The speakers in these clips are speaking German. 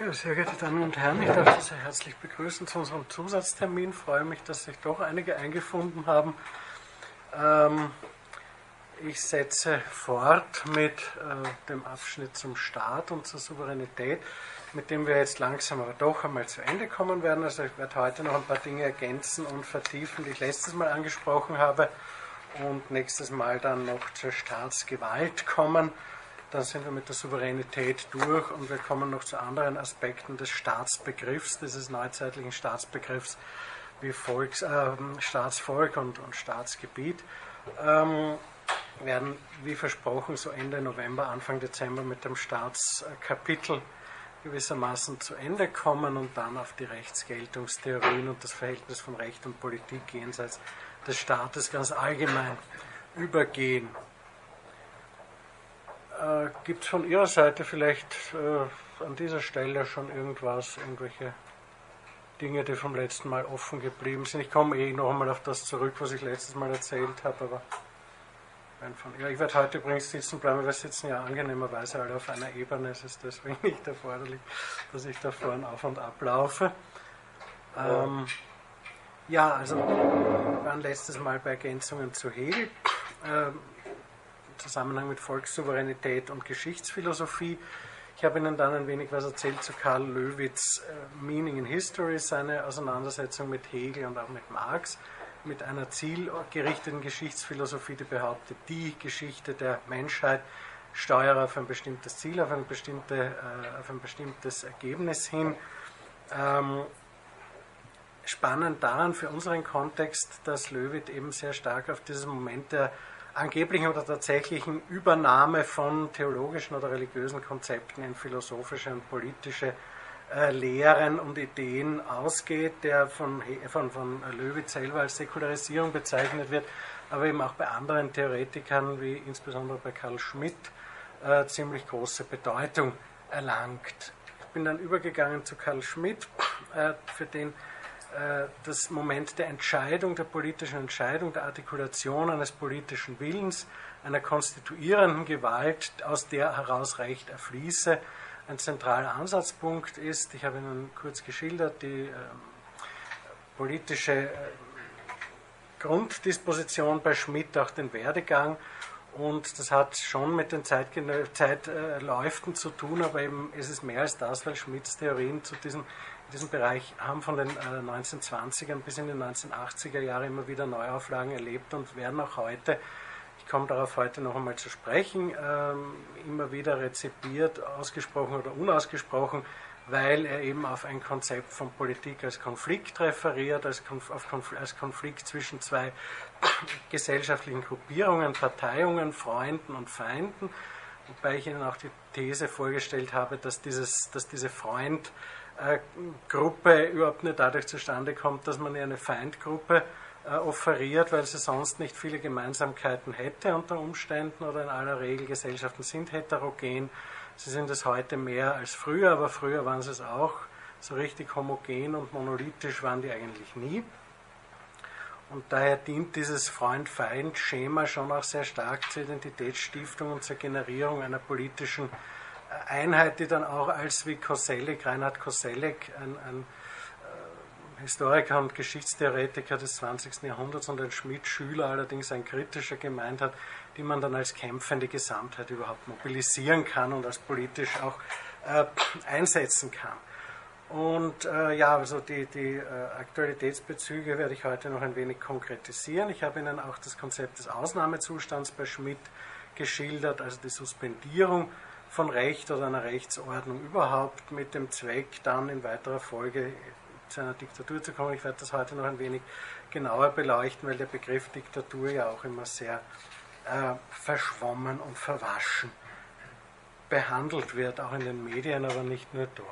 Ja, sehr geehrte Damen und Herren, ich darf Sie sehr herzlich begrüßen zu unserem Zusatztermin. Ich freue mich, dass sich doch einige eingefunden haben. Ähm, ich setze fort mit äh, dem Abschnitt zum Staat und zur Souveränität, mit dem wir jetzt langsam aber doch einmal zu Ende kommen werden. Also ich werde heute noch ein paar Dinge ergänzen und vertiefen, die ich letztes Mal angesprochen habe und nächstes Mal dann noch zur Staatsgewalt kommen dann sind wir mit der Souveränität durch und wir kommen noch zu anderen Aspekten des Staatsbegriffs, dieses neuzeitlichen Staatsbegriffs wie Volks, äh, Staatsvolk und, und Staatsgebiet. Ähm, werden, wie versprochen, so Ende November, Anfang Dezember mit dem Staatskapitel gewissermaßen zu Ende kommen und dann auf die Rechtsgeltungstheorien und das Verhältnis von Recht und Politik jenseits des Staates ganz allgemein übergehen. Äh, Gibt es von Ihrer Seite vielleicht äh, an dieser Stelle schon irgendwas, irgendwelche Dinge, die vom letzten Mal offen geblieben sind? Ich komme eh noch einmal auf das zurück, was ich letztes Mal erzählt habe, aber von, ja, ich werde heute übrigens sitzen bleiben, wir sitzen ja angenehmerweise alle auf einer Ebene, es ist deswegen nicht erforderlich, dass ich da vorne auf und ab laufe. Ähm, ja, also wir waren letztes Mal bei Ergänzungen zu Hegel. Ähm, Zusammenhang mit Volkssouveränität und Geschichtsphilosophie. Ich habe Ihnen dann ein wenig was erzählt zu Karl Löwitz äh, Meaning in History, seine Auseinandersetzung mit Hegel und auch mit Marx, mit einer zielgerichteten Geschichtsphilosophie, die behauptet, die Geschichte der Menschheit steuere auf ein bestimmtes Ziel, auf ein, bestimmte, äh, auf ein bestimmtes Ergebnis hin. Ähm, spannend daran für unseren Kontext, dass Löwit eben sehr stark auf dieses Moment der angeblichen oder tatsächlichen Übernahme von theologischen oder religiösen Konzepten in philosophische und politische äh, Lehren und Ideen ausgeht, der von, von, von Löwitz selber als Säkularisierung bezeichnet wird, aber eben auch bei anderen Theoretikern, wie insbesondere bei Karl Schmidt, äh, ziemlich große Bedeutung erlangt. Ich bin dann übergegangen zu Karl Schmidt, äh, für den das Moment der Entscheidung, der politischen Entscheidung, der Artikulation eines politischen Willens, einer konstituierenden Gewalt, aus der heraus Recht erfließe, ein zentraler Ansatzpunkt ist. Ich habe Ihnen kurz geschildert, die äh, politische äh, Grunddisposition bei Schmidt, auch den Werdegang. Und das hat schon mit den Zeitläuften zu tun, aber eben ist es mehr als das, weil Schmidts Theorien zu diesem in diesem Bereich haben von den äh, 1920ern bis in die 1980er Jahre immer wieder Neuauflagen erlebt und werden auch heute, ich komme darauf heute noch einmal zu sprechen, ähm, immer wieder rezipiert, ausgesprochen oder unausgesprochen, weil er eben auf ein Konzept von Politik als Konflikt referiert, als, Konf als Konflikt zwischen zwei gesellschaftlichen Gruppierungen, Parteiungen, Freunden und Feinden, wobei ich Ihnen auch die These vorgestellt habe, dass, dieses, dass diese Freund- Gruppe überhaupt nicht dadurch zustande kommt, dass man ihr eine Feindgruppe äh, offeriert, weil sie sonst nicht viele Gemeinsamkeiten hätte unter Umständen oder in aller Regel Gesellschaften sind heterogen. Sie sind es heute mehr als früher, aber früher waren sie es auch. So richtig homogen und monolithisch waren die eigentlich nie. Und daher dient dieses Freund-Feind-Schema schon auch sehr stark zur Identitätsstiftung und zur Generierung einer politischen Einheit, die dann auch als wie Koselleck, Reinhard Koselleck, ein, ein äh, Historiker und Geschichtstheoretiker des 20. Jahrhunderts und ein Schmidt-Schüler, allerdings ein kritischer gemeint hat, die man dann als kämpfende Gesamtheit überhaupt mobilisieren kann und als politisch auch äh, einsetzen kann. Und äh, ja, also die, die äh, Aktualitätsbezüge werde ich heute noch ein wenig konkretisieren. Ich habe Ihnen auch das Konzept des Ausnahmezustands bei Schmidt geschildert, also die Suspendierung von Recht oder einer Rechtsordnung überhaupt mit dem Zweck, dann in weiterer Folge zu einer Diktatur zu kommen. Ich werde das heute noch ein wenig genauer beleuchten, weil der Begriff Diktatur ja auch immer sehr äh, verschwommen und verwaschen behandelt wird, auch in den Medien, aber nicht nur dort.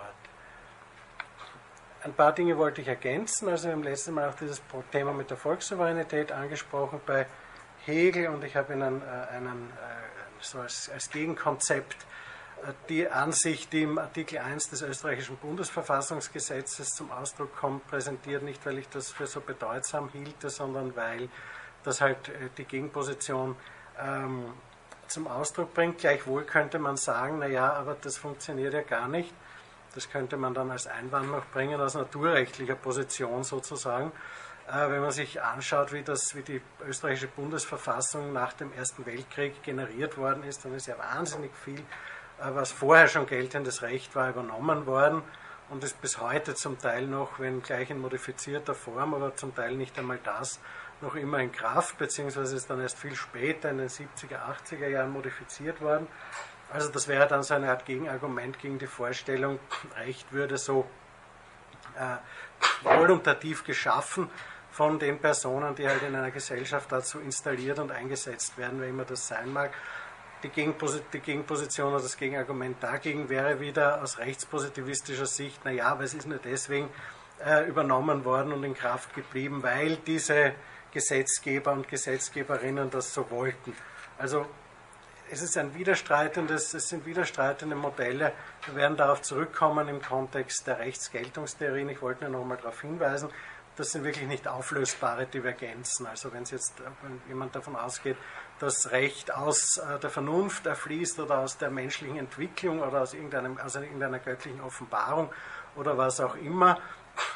Ein paar Dinge wollte ich ergänzen. Also wir haben letztes Mal auch dieses Thema mit der Volkssouveränität angesprochen bei Hegel und ich habe Ihnen äh, einen, äh, so als, als Gegenkonzept die Ansicht, die im Artikel 1 des österreichischen Bundesverfassungsgesetzes zum Ausdruck kommt, präsentiert, nicht weil ich das für so bedeutsam hielte, sondern weil das halt äh, die Gegenposition ähm, zum Ausdruck bringt. Gleichwohl könnte man sagen, naja, aber das funktioniert ja gar nicht, Das könnte man dann als Einwand noch bringen, aus naturrechtlicher Position sozusagen. Äh, wenn man sich anschaut, wie, das, wie die österreichische Bundesverfassung nach dem Ersten Weltkrieg generiert worden ist, dann ist ja wahnsinnig viel, was vorher schon geltendes Recht war, übernommen worden und ist bis heute zum Teil noch, wenn gleich in modifizierter Form, aber zum Teil nicht einmal das, noch immer in Kraft, beziehungsweise ist dann erst viel später in den 70er, 80er Jahren modifiziert worden. Also das wäre dann so eine Art Gegenargument gegen die Vorstellung, Recht würde so äh, voluntativ geschaffen von den Personen, die halt in einer Gesellschaft dazu installiert und eingesetzt werden, wer immer das sein mag. Die, die Gegenposition oder das Gegenargument dagegen wäre wieder aus rechtspositivistischer Sicht, naja, aber es ist nur deswegen äh, übernommen worden und in Kraft geblieben, weil diese Gesetzgeber und Gesetzgeberinnen das so wollten. Also es ist ein widerstreitendes, es sind widerstreitende Modelle. Wir werden darauf zurückkommen im Kontext der Rechtsgeltungstheorien. Ich wollte nur noch mal darauf hinweisen, das sind wirklich nicht auflösbare Divergenzen. Also wenn jetzt wenn jemand davon ausgeht, dass Recht aus äh, der Vernunft erfließt oder aus der menschlichen Entwicklung oder aus, irgendeinem, aus irgendeiner göttlichen Offenbarung oder was auch immer,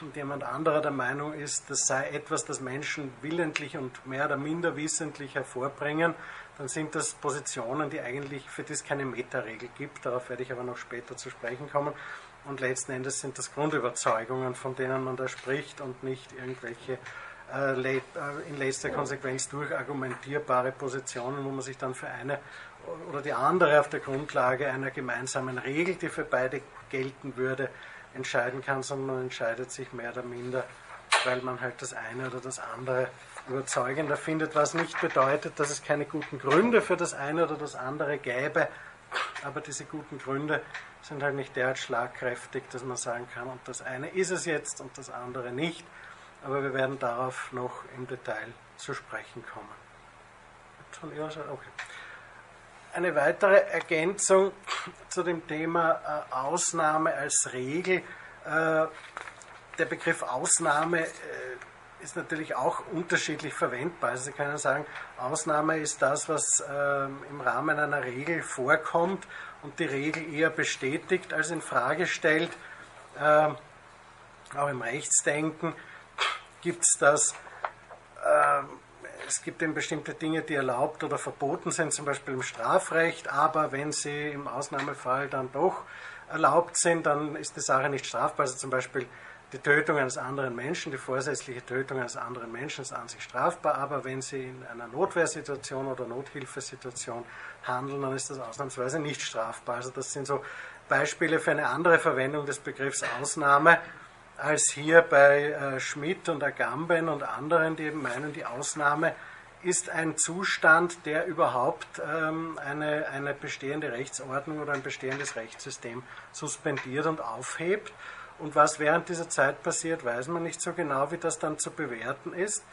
und jemand anderer der Meinung ist, das sei etwas, das Menschen willentlich und mehr oder minder wissentlich hervorbringen, dann sind das Positionen, die eigentlich für das keine Metaregel gibt. Darauf werde ich aber noch später zu sprechen kommen. Und letzten Endes sind das Grundüberzeugungen, von denen man da spricht und nicht irgendwelche in letzter Konsequenz durchargumentierbare Positionen, wo man sich dann für eine oder die andere auf der Grundlage einer gemeinsamen Regel, die für beide gelten würde, entscheiden kann, sondern man entscheidet sich mehr oder minder, weil man halt das eine oder das andere überzeugender findet, was nicht bedeutet, dass es keine guten Gründe für das eine oder das andere gäbe, aber diese guten Gründe sind halt nicht derart schlagkräftig, dass man sagen kann, und das eine ist es jetzt und das andere nicht, aber wir werden darauf noch im Detail zu sprechen kommen. Eine weitere Ergänzung zu dem Thema äh, Ausnahme als Regel. Äh, der Begriff Ausnahme äh, ist natürlich auch unterschiedlich verwendbar. Also Sie können sagen, Ausnahme ist das, was ähm, im Rahmen einer Regel vorkommt und die Regel eher bestätigt als in Frage stellt. Ähm, auch im Rechtsdenken gibt es das. Ähm, es gibt eben bestimmte Dinge, die erlaubt oder verboten sind, zum Beispiel im Strafrecht, aber wenn sie im Ausnahmefall dann doch erlaubt sind, dann ist die Sache nicht strafbar. Also zum Beispiel die Tötung eines anderen Menschen, die vorsätzliche Tötung eines anderen Menschen ist an sich strafbar, aber wenn sie in einer Notwehrsituation oder Nothilfesituation handeln, dann ist das ausnahmsweise nicht strafbar. Also das sind so Beispiele für eine andere Verwendung des Begriffs Ausnahme als hier bei äh, Schmidt und Agamben und anderen, die eben meinen, die Ausnahme ist ein Zustand, der überhaupt ähm, eine, eine bestehende Rechtsordnung oder ein bestehendes Rechtssystem suspendiert und aufhebt. Und was während dieser Zeit passiert, weiß man nicht so genau, wie das dann zu bewerten ist.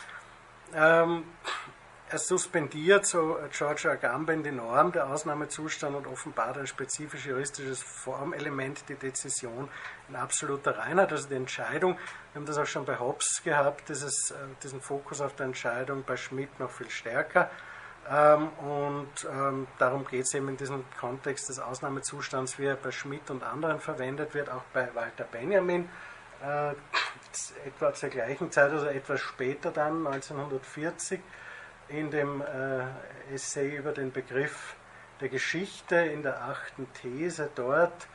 Er suspendiert, so George Agamben, die Norm, der Ausnahmezustand und offenbart ein spezifisch juristisches Formelement, die Dezision in absoluter Reinheit, also die Entscheidung. Wir haben das auch schon bei Hobbes gehabt, dieses, äh, diesen Fokus auf der Entscheidung, bei Schmidt noch viel stärker. Ähm, und ähm, darum geht es eben in diesem Kontext des Ausnahmezustands, wie er bei Schmidt und anderen verwendet wird, auch bei Walter Benjamin. Äh, etwa zur gleichen Zeit, also etwas später dann, 1940 in dem äh, Essay über den Begriff der Geschichte in der achten These dort,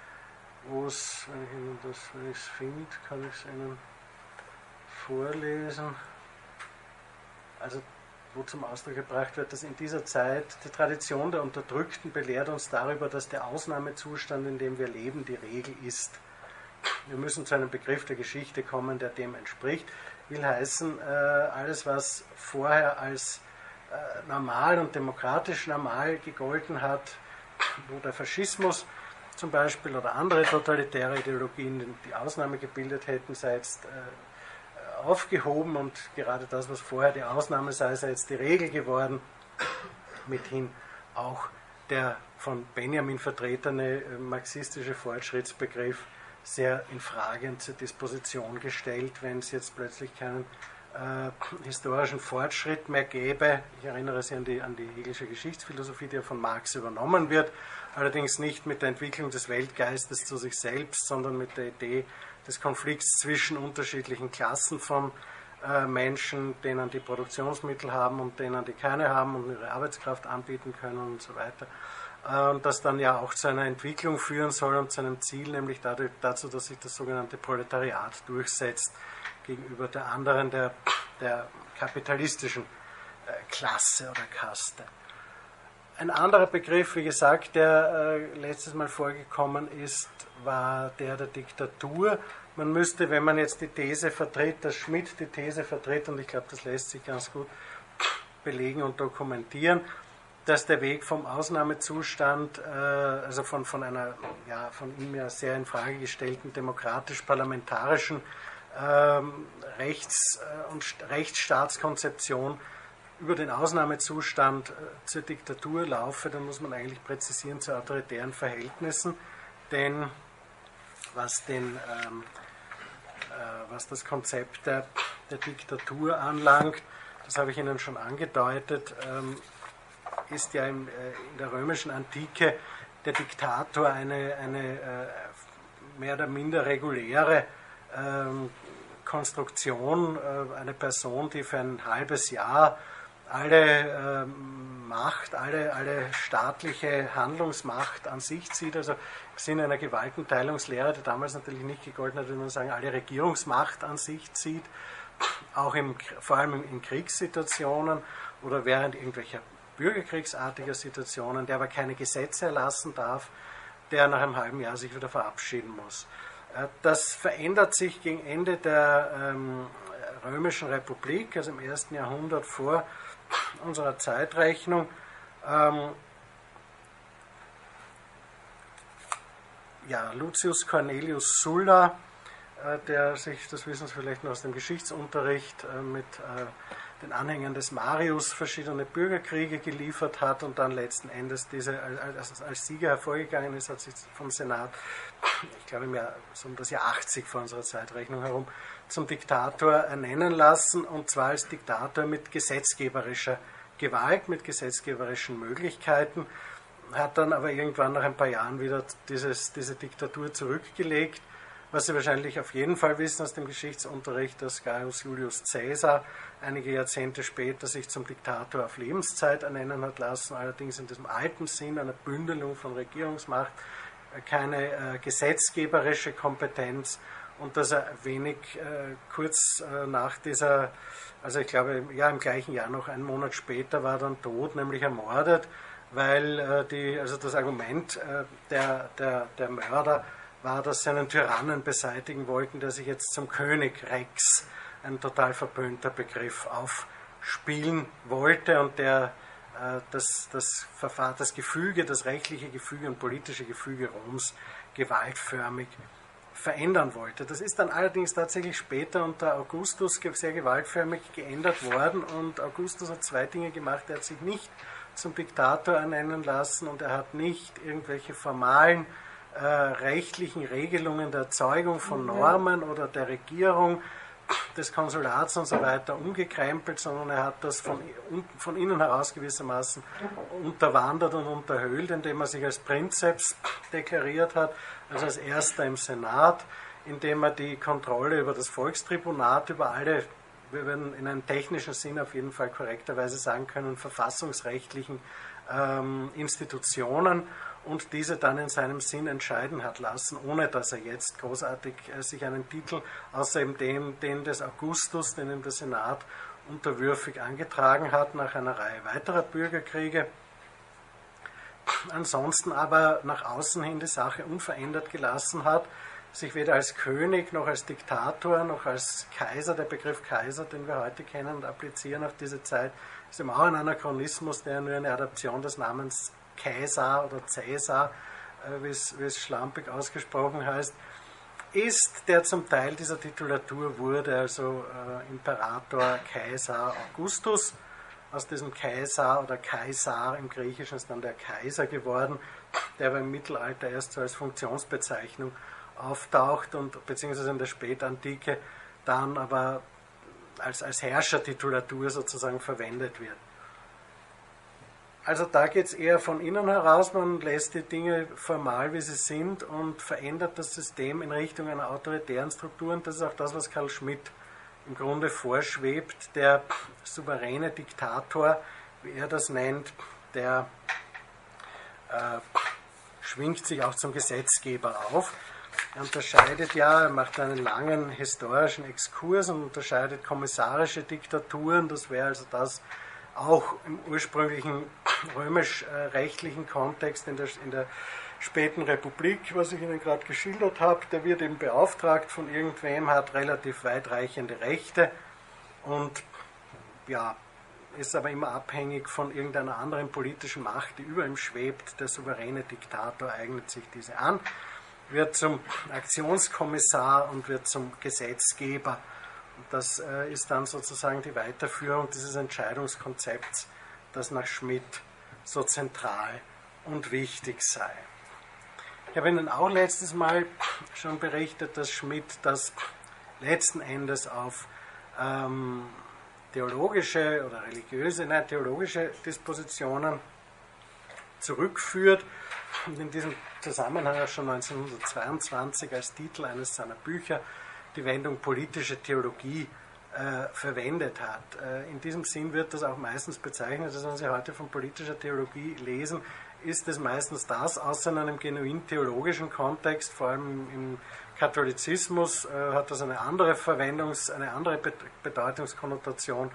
wo es, wenn ich Ihnen das, finde, kann ich es Ihnen vorlesen. Also wo zum Ausdruck gebracht wird, dass in dieser Zeit die Tradition der Unterdrückten belehrt uns darüber, dass der Ausnahmezustand, in dem wir leben, die Regel ist. Wir müssen zu einem Begriff der Geschichte kommen, der dem entspricht. Will heißen, äh, alles, was vorher als normal und demokratisch normal gegolten hat, wo der Faschismus zum Beispiel oder andere totalitäre Ideologien die Ausnahme gebildet hätten, sei jetzt äh, aufgehoben und gerade das, was vorher die Ausnahme sei, sei jetzt die Regel geworden, mithin auch der von Benjamin vertretene äh, marxistische Fortschrittsbegriff sehr in Frage und zur Disposition gestellt, wenn es jetzt plötzlich keinen äh, historischen Fortschritt mehr gäbe. Ich erinnere Sie an die, an die Hegelische Geschichtsphilosophie, die ja von Marx übernommen wird, allerdings nicht mit der Entwicklung des Weltgeistes zu sich selbst, sondern mit der Idee des Konflikts zwischen unterschiedlichen Klassen von äh, Menschen, denen die Produktionsmittel haben und denen die keine haben und ihre Arbeitskraft anbieten können und so weiter. Äh, und das dann ja auch zu einer Entwicklung führen soll und zu einem Ziel, nämlich dadurch, dazu, dass sich das sogenannte Proletariat durchsetzt gegenüber der anderen, der, der kapitalistischen äh, Klasse oder Kaste. Ein anderer Begriff, wie gesagt, der äh, letztes Mal vorgekommen ist, war der der Diktatur. Man müsste, wenn man jetzt die These vertritt, dass Schmidt die These vertritt, und ich glaube, das lässt sich ganz gut belegen und dokumentieren, dass der Weg vom Ausnahmezustand, äh, also von, von einer ja, von ihm ja sehr in Frage gestellten demokratisch-parlamentarischen ähm, Rechts- äh, und Rechtsstaatskonzeption über den Ausnahmezustand äh, zur Diktatur laufe, dann muss man eigentlich präzisieren zu autoritären Verhältnissen, denn was, den, ähm, äh, was das Konzept der, der, Diktatur anlangt, das habe ich Ihnen schon angedeutet, ähm, ist ja im, äh, in der römischen Antike der Diktator eine, eine äh, mehr oder minder reguläre ähm, Konstruktion, äh, eine Person, die für ein halbes Jahr alle äh, Macht, alle, alle staatliche Handlungsmacht an sich zieht. Also im Sinne einer Gewaltenteilungslehre, die damals natürlich nicht gegolten hat, würde man sagen, alle Regierungsmacht an sich zieht, auch im, vor allem in Kriegssituationen oder während irgendwelcher bürgerkriegsartiger Situationen, der aber keine Gesetze erlassen darf, der nach einem halben Jahr sich wieder verabschieden muss. Äh, das verändert sich gegen Ende der ähm, Römischen Republik, also im ersten Jahrhundert vor unserer Zeitrechnung. Ähm, ja, Lucius Cornelius Sulla, äh, der sich, das wissen Sie vielleicht noch aus dem Geschichtsunterricht, äh, mit äh, den Anhängern des Marius verschiedene Bürgerkriege geliefert hat und dann letzten Endes diese als, als Sieger hervorgegangen ist, hat sich vom Senat, ich glaube im so um das Jahr 80 vor unserer Zeitrechnung herum, zum Diktator ernennen lassen und zwar als Diktator mit gesetzgeberischer Gewalt, mit gesetzgeberischen Möglichkeiten, hat dann aber irgendwann nach ein paar Jahren wieder dieses, diese Diktatur zurückgelegt. Was Sie wahrscheinlich auf jeden Fall wissen aus dem Geschichtsunterricht, dass Gaius Julius Caesar einige Jahrzehnte später sich zum Diktator auf Lebenszeit ernennen hat lassen, allerdings in diesem alten Sinn einer Bündelung von Regierungsmacht, keine äh, gesetzgeberische Kompetenz und dass er wenig äh, kurz äh, nach dieser, also ich glaube, ja, im gleichen Jahr noch einen Monat später war dann tot, nämlich ermordet, weil äh, die, also das Argument äh, der, der, der Mörder war, dass sie einen Tyrannen beseitigen wollten, der sich jetzt zum König Rex, ein total verpönter Begriff, aufspielen wollte und der äh, das, das, Verfahren, das Gefüge, das rechtliche Gefüge und politische Gefüge Roms gewaltförmig verändern wollte. Das ist dann allerdings tatsächlich später unter Augustus sehr gewaltförmig geändert worden und Augustus hat zwei Dinge gemacht. Er hat sich nicht zum Diktator ernennen lassen und er hat nicht irgendwelche formalen äh, rechtlichen Regelungen der Erzeugung von mhm. Normen oder der Regierung des Konsulats und so weiter umgekrempelt, sondern er hat das von, von innen heraus gewissermaßen unterwandert und unterhöhlt, indem er sich als Prinzeps deklariert hat, also als erster im Senat, indem er die Kontrolle über das Volkstribunat, über alle, wir werden in einem technischen Sinn auf jeden Fall korrekterweise sagen können, verfassungsrechtlichen ähm, Institutionen und diese dann in seinem Sinn entscheiden hat lassen, ohne dass er jetzt großartig äh, sich einen Titel außer eben dem, den des Augustus, den ihm der Senat unterwürfig angetragen hat nach einer Reihe weiterer Bürgerkriege. Ansonsten aber nach außen hin die Sache unverändert gelassen hat, sich weder als König noch als Diktator noch als Kaiser, der Begriff Kaiser, den wir heute kennen und applizieren auf diese Zeit, ist eben auch ein Anachronismus, der nur eine Adaption des Namens Caesar oder Caesar, äh, wie es schlampig ausgesprochen heißt, ist, der zum Teil dieser Titulatur wurde, also äh, Imperator Kaiser Augustus. Aus diesem Kaiser oder Kaisar im Griechischen ist dann der Kaiser geworden, der aber im Mittelalter erst so als Funktionsbezeichnung auftaucht und beziehungsweise in der Spätantike dann aber als, als Herrschertitulatur sozusagen verwendet wird. Also da geht es eher von innen heraus, man lässt die Dinge formal, wie sie sind und verändert das System in Richtung einer autoritären Struktur. Und das ist auch das, was Karl Schmidt im Grunde vorschwebt. Der souveräne Diktator, wie er das nennt, der äh, schwingt sich auch zum Gesetzgeber auf. Er unterscheidet ja, er macht einen langen historischen Exkurs und unterscheidet kommissarische Diktaturen, das wäre also das, auch im ursprünglichen römisch-rechtlichen Kontext in der, in der späten Republik, was ich Ihnen gerade geschildert habe, der wird eben beauftragt von irgendwem, hat relativ weitreichende Rechte und ja, ist aber immer abhängig von irgendeiner anderen politischen Macht, die über ihm schwebt. Der souveräne Diktator eignet sich diese an, wird zum Aktionskommissar und wird zum Gesetzgeber das äh, ist dann sozusagen die Weiterführung dieses Entscheidungskonzepts, das nach Schmidt so zentral und wichtig sei. Ich habe Ihnen auch letztes Mal schon berichtet, dass Schmidt das letzten Endes auf ähm, theologische oder religiöse, nein, theologische Dispositionen zurückführt und in diesem Zusammenhang auch schon 1922 als Titel eines seiner Bücher die Wendung politische Theologie äh, verwendet hat. Äh, in diesem Sinn wird das auch meistens bezeichnet, dass wenn Sie heute von politischer Theologie lesen, ist es meistens das, außer in einem genuin theologischen Kontext, vor allem im Katholizismus, äh, hat das eine andere Verwendungs-, eine andere Bedeutungskonnotation,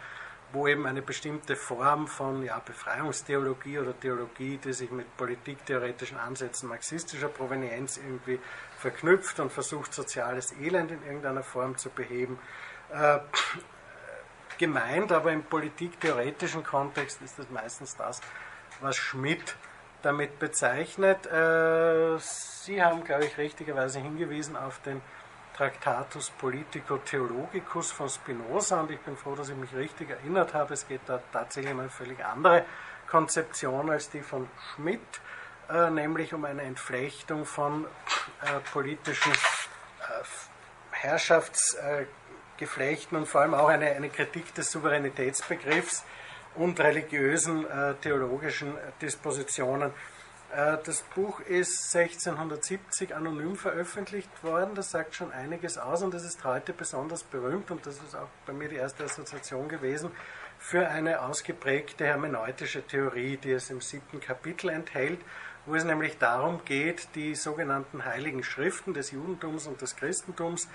wo eben eine bestimmte Form von ja, Befreiungstheologie oder Theologie, die sich mit politiktheoretischen Ansätzen marxistischer Provenienz irgendwie verknüpft und versucht, soziales Elend in irgendeiner Form zu beheben. Äh, gemeint, aber im politiktheoretischen Kontext ist das meistens das, was Schmidt damit bezeichnet. Äh, Sie haben, glaube ich, richtigerweise hingewiesen auf den Tractatus Politico Theologicus von Spinoza und ich bin froh, dass ich mich richtig erinnert habe. Es geht da tatsächlich um eine völlig andere Konzeption als die von Schmidt. Äh, nämlich um eine Entflechtung von äh, politischen äh, Herrschaftsgeflechten und vor allem auch eine, eine Kritik des Souveränitätsbegriffs und religiösen theologischen Dispositionen. Das Buch ist 1670 anonym veröffentlicht worden, das sagt schon einiges aus und das ist heute besonders berühmt und das ist auch bei mir die erste Assoziation gewesen für eine ausgeprägte hermeneutische Theorie, die es im siebten Kapitel enthält wo es nämlich darum geht, die sogenannten heiligen Schriften des Judentums und des Christentums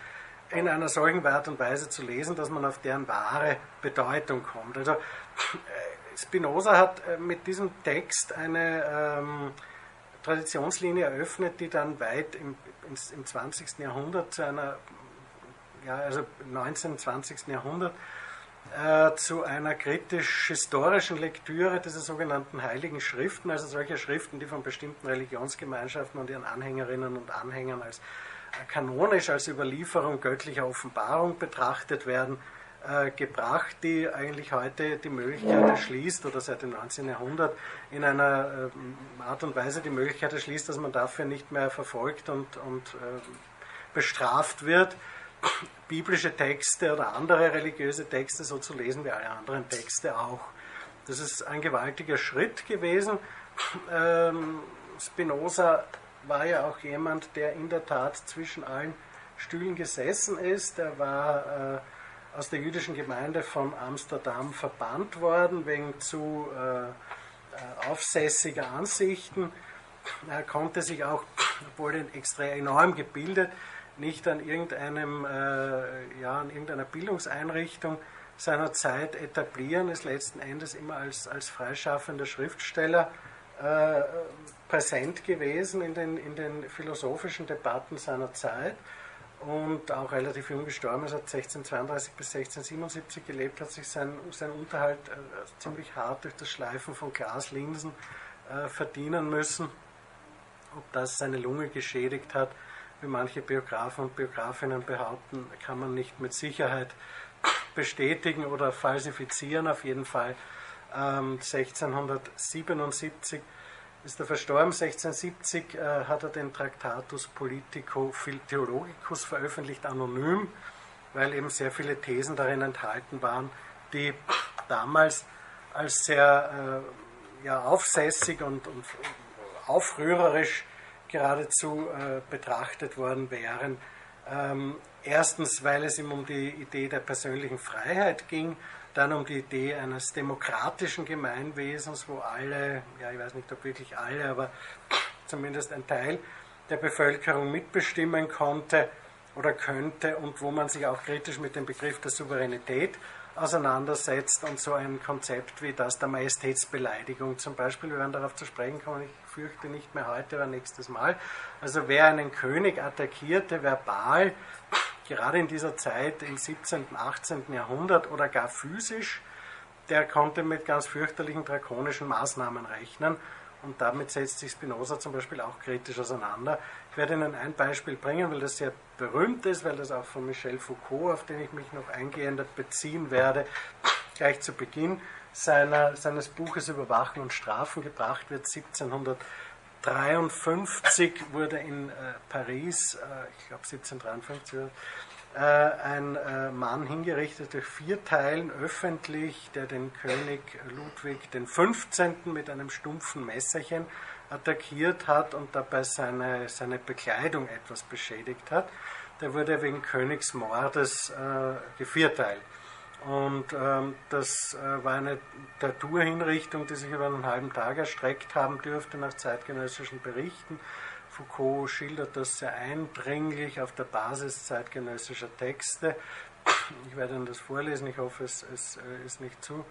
in einer solchen Art und Weise zu lesen, dass man auf deren wahre Bedeutung kommt. Also äh, Spinoza hat äh, mit diesem Text eine ähm, Traditionslinie eröffnet, die dann weit im, im 20. Jahrhundert zu einer, ja, also 19. 20. Jahrhundert äh, zu einer kritisch-historischen Lektüre dieser sogenannten Heiligen Schriften, also solcher Schriften, die von bestimmten Religionsgemeinschaften und ihren Anhängerinnen und Anhängern als äh, kanonisch, als Überlieferung göttlicher Offenbarung betrachtet werden, äh, gebracht, die eigentlich heute die Möglichkeit erschließt, oder seit dem 19. Jahrhundert in einer äh, Art und Weise die Möglichkeit erschließt, dass man dafür nicht mehr verfolgt und, und äh, bestraft wird biblische Texte oder andere religiöse Texte so zu lesen wie alle anderen Texte auch. Das ist ein gewaltiger Schritt gewesen. Ähm, Spinoza war ja auch jemand, der in der Tat zwischen allen Stühlen gesessen ist. Er war äh, aus der jüdischen Gemeinde von Amsterdam verbannt worden wegen zu äh, äh aufsässiger Ansichten. Er konnte sich auch, obwohl er extrem enorm gebildet, nicht an irgendeinem, äh, ja, an irgendeiner Bildungseinrichtung seiner Zeit etablieren, ist letzten Endes immer als, als freischaffender Schriftsteller äh, präsent gewesen in den, in den philosophischen Debatten seiner Zeit und auch relativ jung gestorben ist, hat 1632 bis 1677 gelebt, hat sich sein, sein Unterhalt äh, ziemlich hart durch das Schleifen von Glaslinsen äh, verdienen müssen. Ob das seine Lunge geschädigt hat, wie manche Biografen und Biografinnen behaupten, kann man nicht mit Sicherheit bestätigen oder falsifizieren. Auf jeden Fall ähm, 1677 ist er verstorben. 1670 äh, hat er den Tractatus Politico Theologicus veröffentlicht, anonym, weil eben sehr viele Thesen darin enthalten waren, die damals als sehr äh, ja, aufsässig und, und aufrührerisch geradezu äh, betrachtet worden wären. Ähm, erstens, weil es ihm um die Idee der persönlichen Freiheit ging, dann um die Idee eines demokratischen Gemeinwesens, wo alle, ja ich weiß nicht ob wirklich alle, aber zumindest ein Teil der Bevölkerung mitbestimmen konnte oder könnte und wo man sich auch kritisch mit dem Begriff der Souveränität auseinandersetzt und so ein Konzept wie das der Majestätsbeleidigung zum Beispiel, wir werden darauf zu sprechen kommen, ich fürchte nicht mehr heute, aber nächstes Mal. Also wer einen König attackierte verbal, gerade in dieser Zeit im 17., 18. Jahrhundert oder gar physisch, der konnte mit ganz fürchterlichen drakonischen Maßnahmen rechnen. Und damit setzt sich Spinoza zum Beispiel auch kritisch auseinander. Ich werde Ihnen ein Beispiel bringen, weil das sehr berühmt ist, weil das auch von Michel Foucault, auf den ich mich noch eingehender beziehen werde, gleich zu Beginn seiner, seines Buches Überwachen und Strafen gebracht wird. 1753 wurde in äh, Paris, äh, ich glaube 1753, äh, ein äh, Mann hingerichtet durch vier Teilen öffentlich, der den König Ludwig XV. mit einem stumpfen Messerchen attackiert hat und dabei seine, seine Bekleidung etwas beschädigt hat. Der wurde wegen Königsmordes äh, gevierteilt. Und ähm, das äh, war eine Torturhinrichtung, die sich über einen halben Tag erstreckt haben dürfte nach zeitgenössischen Berichten. Foucault schildert das sehr eindringlich auf der Basis zeitgenössischer Texte. Ich werde Ihnen das vorlesen, ich hoffe, es, es äh, ist nicht zu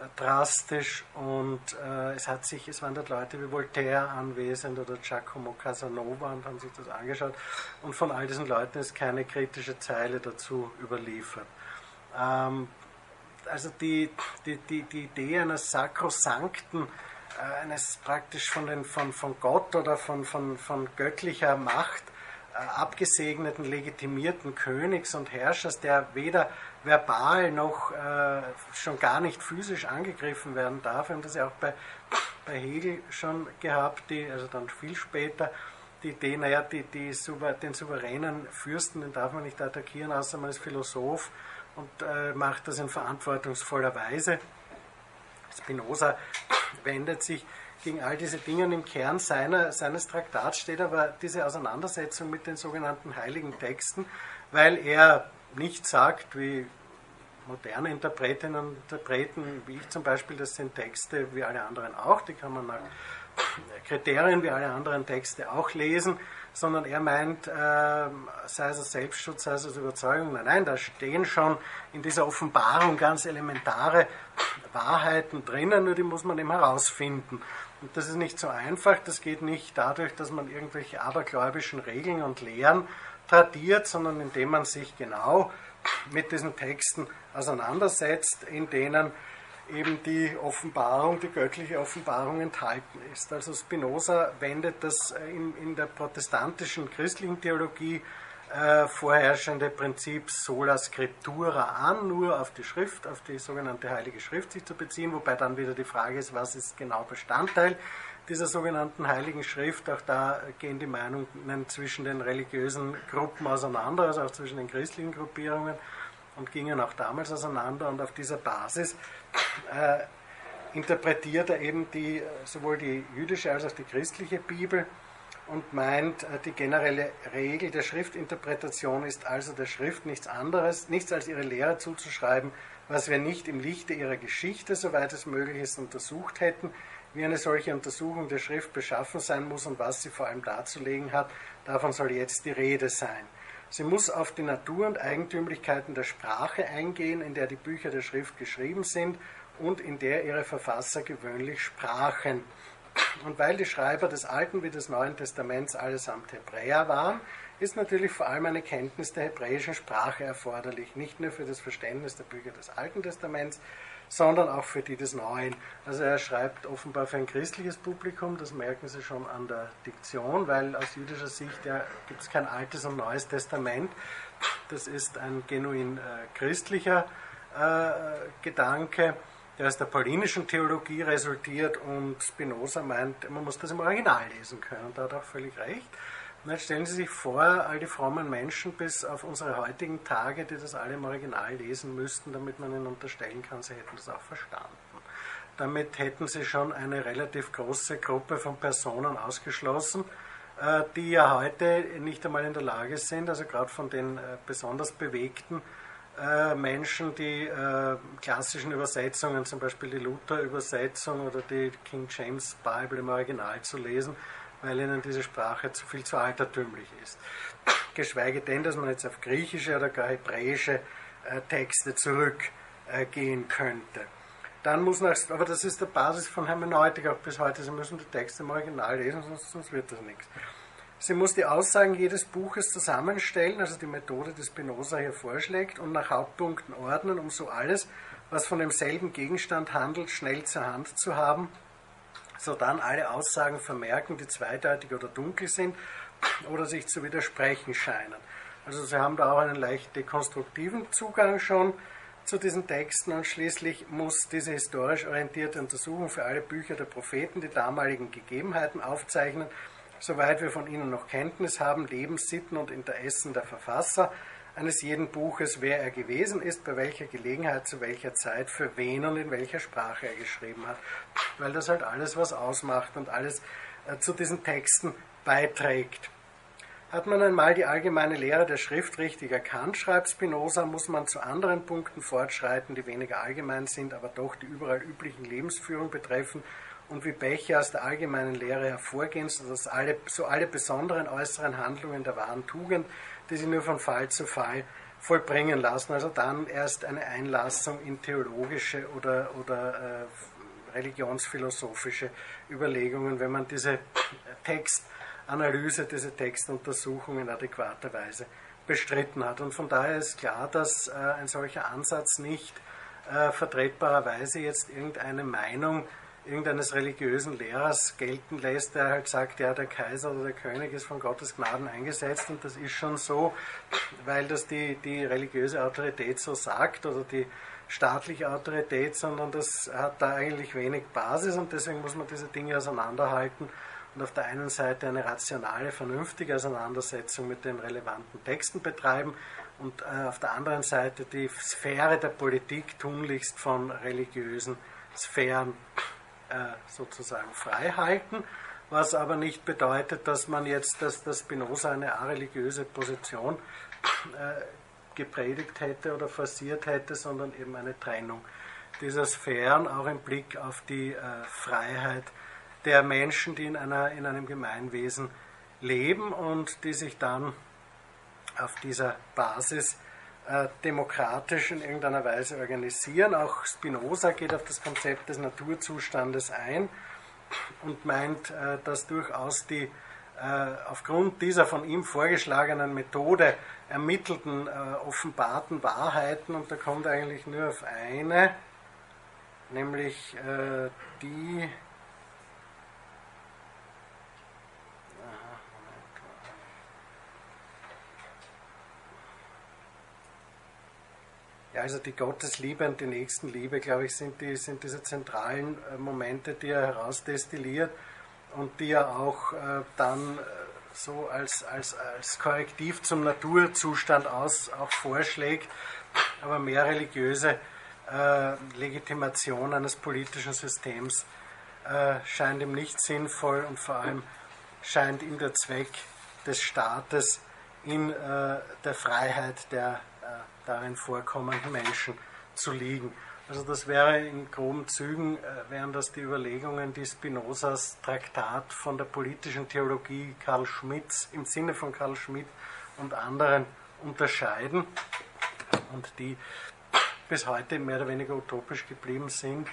äh, drastisch. Und äh, es, hat sich, es waren dort Leute wie Voltaire anwesend oder Giacomo Casanova und haben sich das angeschaut. Und von all diesen Leuten ist keine kritische Zeile dazu überliefert. Ähm, also die, die, die, die Idee eines sakrosankten äh, eines praktisch von, den, von, von Gott oder von, von, von göttlicher Macht äh, abgesegneten, legitimierten Königs und Herrschers, der weder verbal noch äh, schon gar nicht physisch angegriffen werden darf. Wir haben das ja auch bei, bei Hegel schon gehabt, die, also dann viel später, die Idee, naja, die, die, den souveränen Fürsten, den darf man nicht attackieren, außer man ist Philosoph und äh, macht das in verantwortungsvoller Weise. Spinoza wendet sich gegen all diese Dinge und im Kern seiner, seines Traktats steht aber diese Auseinandersetzung mit den sogenannten heiligen Texten, weil er nicht sagt, wie moderne Interpretinnen und Interpreten, wie ich zum Beispiel, das sind Texte wie alle anderen auch, die kann man nach Kriterien wie alle anderen Texte auch lesen, sondern er meint, äh, sei es Selbstschutz, sei es Überzeugung, nein, nein, da stehen schon in dieser Offenbarung ganz elementare Wahrheiten drinnen, nur die muss man eben herausfinden. Und das ist nicht so einfach, das geht nicht dadurch, dass man irgendwelche abergläubischen Regeln und Lehren tradiert, sondern indem man sich genau mit diesen Texten auseinandersetzt, in denen eben die Offenbarung, die göttliche Offenbarung enthalten ist. Also Spinoza wendet das in, in der protestantischen christlichen Theologie äh, vorherrschende Prinzip sola scriptura an, nur auf die Schrift, auf die sogenannte Heilige Schrift sich zu beziehen, wobei dann wieder die Frage ist, was ist genau Bestandteil dieser sogenannten Heiligen Schrift. Auch da gehen die Meinungen zwischen den religiösen Gruppen auseinander, also auch zwischen den christlichen Gruppierungen und gingen auch damals auseinander und auf dieser Basis äh, interpretiert er eben die, sowohl die jüdische als auch die christliche Bibel und meint, äh, die generelle Regel der Schriftinterpretation ist also der Schrift nichts anderes, nichts als ihre Lehre zuzuschreiben, was wir nicht im Lichte ihrer Geschichte, soweit es möglich ist, untersucht hätten, wie eine solche Untersuchung der Schrift beschaffen sein muss und was sie vor allem darzulegen hat, davon soll jetzt die Rede sein. Sie muss auf die Natur und Eigentümlichkeiten der Sprache eingehen, in der die Bücher der Schrift geschrieben sind und in der ihre Verfasser gewöhnlich sprachen. Und weil die Schreiber des Alten wie des Neuen Testaments allesamt Hebräer waren, ist natürlich vor allem eine Kenntnis der hebräischen Sprache erforderlich, nicht nur für das Verständnis der Bücher des Alten Testaments, sondern auch für die des Neuen. Also er schreibt offenbar für ein christliches Publikum, das merken Sie schon an der Diktion, weil aus jüdischer Sicht ja, gibt es kein altes und neues Testament. Das ist ein genuin äh, christlicher äh, Gedanke, der aus der paulinischen Theologie resultiert und Spinoza meint, man muss das im Original lesen können. Und da hat er auch völlig recht. Jetzt stellen Sie sich vor, all die frommen Menschen bis auf unsere heutigen Tage, die das alle im Original lesen müssten, damit man ihnen unterstellen kann, sie hätten das auch verstanden. Damit hätten sie schon eine relativ große Gruppe von Personen ausgeschlossen, äh, die ja heute nicht einmal in der Lage sind, also gerade von den äh, besonders bewegten äh, Menschen, die klassischen Übersetzungen, zum Beispiel die Luther-Übersetzung oder die King James Bible im Original zu lesen, weil ihnen diese Sprache zu viel zu altertümlich ist. Geschweige denn, dass man jetzt auf griechische oder gar hebräische Texte zurückgehen könnte. Dann muss nach, aber das ist der Basis von Hermeneutik auch bis heute. Sie müssen die Texte im Original lesen, sonst, sonst wird das nichts. Sie muss die Aussagen jedes Buches zusammenstellen, also die Methode, die Spinoza hier vorschlägt, und nach Hauptpunkten ordnen, um so alles, was von demselben Gegenstand handelt, schnell zur Hand zu haben, so dann alle Aussagen vermerken, die zweideutig oder dunkel sind oder sich zu widersprechen scheinen. Also Sie haben da auch einen leicht dekonstruktiven Zugang schon zu diesen Texten und schließlich muss diese historisch orientierte Untersuchung für alle Bücher der Propheten die damaligen Gegebenheiten aufzeichnen, soweit wir von ihnen noch Kenntnis haben, Lebenssitten und Interessen der Verfasser eines jeden Buches, wer er gewesen ist, bei welcher Gelegenheit, zu welcher Zeit, für wen und in welcher Sprache er geschrieben hat, weil das halt alles was ausmacht und alles äh, zu diesen Texten beiträgt. Hat man einmal die allgemeine Lehre der Schrift richtig erkannt, schreibt Spinoza, muss man zu anderen Punkten fortschreiten, die weniger allgemein sind, aber doch die überall üblichen Lebensführung betreffen und wie Becher aus der allgemeinen Lehre hervorgehen, sodass alle, so alle besonderen äußeren Handlungen der wahren Tugend, die sie nur von Fall zu Fall vollbringen lassen. Also dann erst eine Einlassung in theologische oder, oder äh, religionsphilosophische Überlegungen, wenn man diese Text Analyse diese Textuntersuchungen in adäquater Weise bestritten hat. Und von daher ist klar, dass äh, ein solcher Ansatz nicht äh, vertretbarerweise jetzt irgendeine Meinung irgendeines religiösen Lehrers gelten lässt, der halt sagt, ja, der Kaiser oder der König ist von Gottes Gnaden eingesetzt und das ist schon so, weil das die, die religiöse Autorität so sagt oder die staatliche Autorität, sondern das hat da eigentlich wenig Basis und deswegen muss man diese Dinge auseinanderhalten und auf der einen Seite eine rationale, vernünftige Auseinandersetzung mit den relevanten Texten betreiben und äh, auf der anderen Seite die Sphäre der Politik tunlichst von religiösen Sphären sozusagen frei halten, was aber nicht bedeutet, dass man jetzt, dass das Spinoza eine areligiöse Position äh, gepredigt hätte oder forciert hätte, sondern eben eine Trennung dieser Sphären, auch im Blick auf die äh, Freiheit der Menschen, die in, einer, in einem Gemeinwesen leben und die sich dann auf dieser Basis äh, demokratisch in irgendeiner Weise organisieren. Auch Spinoza geht auf das Konzept des Naturzustandes ein und meint, äh, dass durchaus die äh, aufgrund dieser von ihm vorgeschlagenen Methode ermittelten, offenbarten Wahrheiten, und da kommt eigentlich nur auf eine, nämlich die Ja, also die Gottesliebe und die Nächstenliebe, glaube ich, sind, die, sind diese zentralen äh, Momente, die er herausdestilliert und die er auch äh, dann äh, so als, als, als Korrektiv zum Naturzustand aus auch vorschlägt, aber mehr religiöse Legitimation eines politischen Systems scheint ihm nicht sinnvoll und vor allem scheint ihm der Zweck des Staates in der Freiheit der darin vorkommenden Menschen zu liegen. Also das wäre in groben Zügen, äh, wären das die Überlegungen, die Spinozas Traktat von der politischen Theologie Karl Schmidts im Sinne von Karl Schmidt und anderen unterscheiden und die bis heute mehr oder weniger utopisch geblieben sind.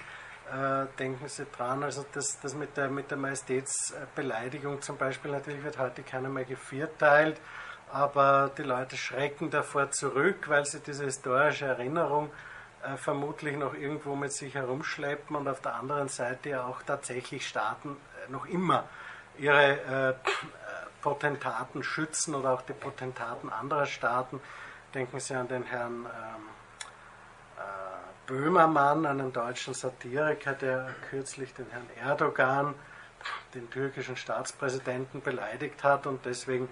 Äh, denken Sie dran, also das, das mit, der, mit der Majestätsbeleidigung zum Beispiel, natürlich wird heute keiner mehr gevierteilt aber die Leute schrecken davor zurück, weil sie diese historische Erinnerung äh, vermutlich noch irgendwo mit sich herumschleppen und auf der anderen Seite ja auch tatsächlich Staaten äh, noch immer ihre äh, Potentaten schützen oder auch die Potentaten anderer Staaten. Denken Sie an den Herrn ähm, äh, Böhmermann, einen deutschen Satiriker, der kürzlich den Herrn Erdogan den türkischen Staatspräsidenten beleidigt hat und deswegen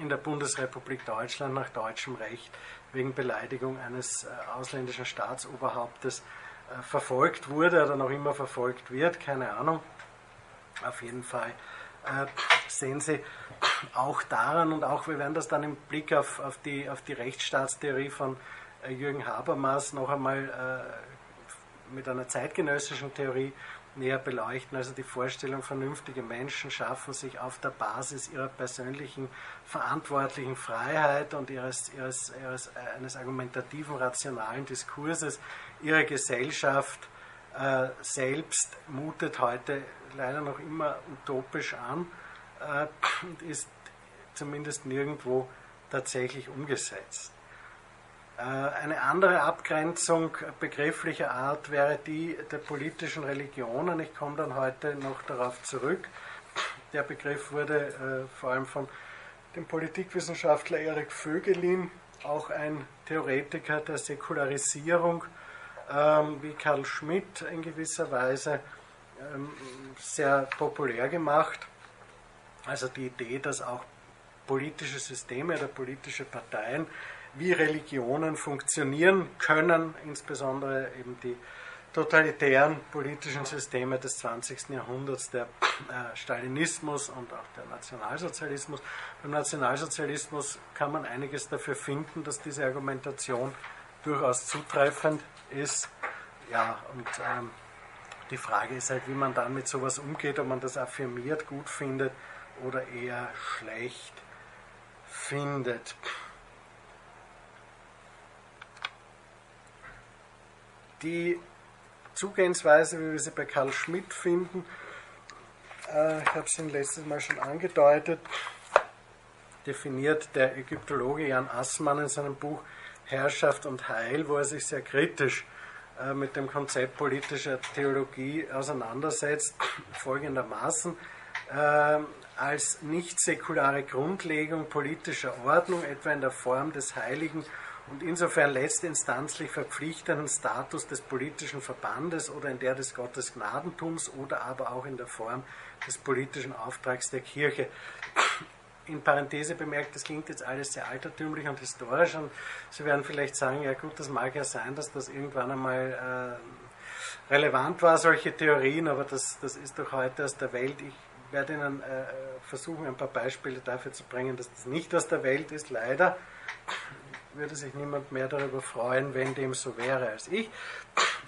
in der Bundesrepublik Deutschland nach deutschem Recht wegen Beleidigung eines äh, ausländischen Staatsoberhauptes äh, verfolgt wurde oder noch immer verfolgt wird, keine Ahnung. Auf jeden Fall äh, sehen Sie auch daran und auch wir werden das dann im Blick auf, auf, die, auf die Rechtsstaatstheorie von Jürgen Habermas noch einmal mit einer zeitgenössischen Theorie näher beleuchten. Also die Vorstellung, vernünftige Menschen schaffen sich auf der Basis ihrer persönlichen verantwortlichen Freiheit und ihres, ihres, ihres eines argumentativen, rationalen Diskurses ihre Gesellschaft äh, selbst mutet heute leider noch immer utopisch an äh, und ist zumindest nirgendwo tatsächlich umgesetzt. Äh, eine andere Abgrenzung begrifflicher Art wäre die der politischen Religionen. Ich komme dann heute noch darauf zurück. Der Begriff wurde äh, vor allem von dem Politikwissenschaftler Erik Vögelin, auch ein Theoretiker der Säkularisierung, ähm, wie Karl Schmidt in gewisser Weise ähm, sehr populär gemacht. Also die Idee, dass auch politische Systeme oder politische Parteien wie Religionen funktionieren können, insbesondere eben die totalitären politischen Systeme des 20. Jahrhunderts, der äh, Stalinismus und auch der Nationalsozialismus. Beim Nationalsozialismus kann man einiges dafür finden, dass diese Argumentation durchaus zutreffend ist. Ja, und ähm, die Frage ist halt, wie man dann mit sowas umgeht, ob man das affirmiert, gut findet oder eher schlecht findet. Die Zugehensweise, wie wir sie bei Karl Schmidt finden, äh, ich habe es Ihnen letztes Mal schon angedeutet, definiert der Ägyptologe Jan Assmann in seinem Buch Herrschaft und Heil, wo er sich sehr kritisch äh, mit dem Konzept politischer Theologie auseinandersetzt, folgendermaßen. Äh, als nicht säkulare Grundlegung politischer Ordnung, etwa in der Form des heiligen und insofern letztinstanzlich verpflichtenden Status des politischen Verbandes oder in der des Gottes Gnadentums oder aber auch in der Form des politischen Auftrags der Kirche. In Parenthese bemerkt, das klingt jetzt alles sehr altertümlich und historisch und Sie werden vielleicht sagen, ja gut, das mag ja sein, dass das irgendwann einmal äh, relevant war, solche Theorien, aber das, das ist doch heute aus der Welt. Ich werde Ihnen äh, versuchen, ein paar Beispiele dafür zu bringen, dass das nicht aus der Welt ist, leider würde sich niemand mehr darüber freuen, wenn dem so wäre als ich.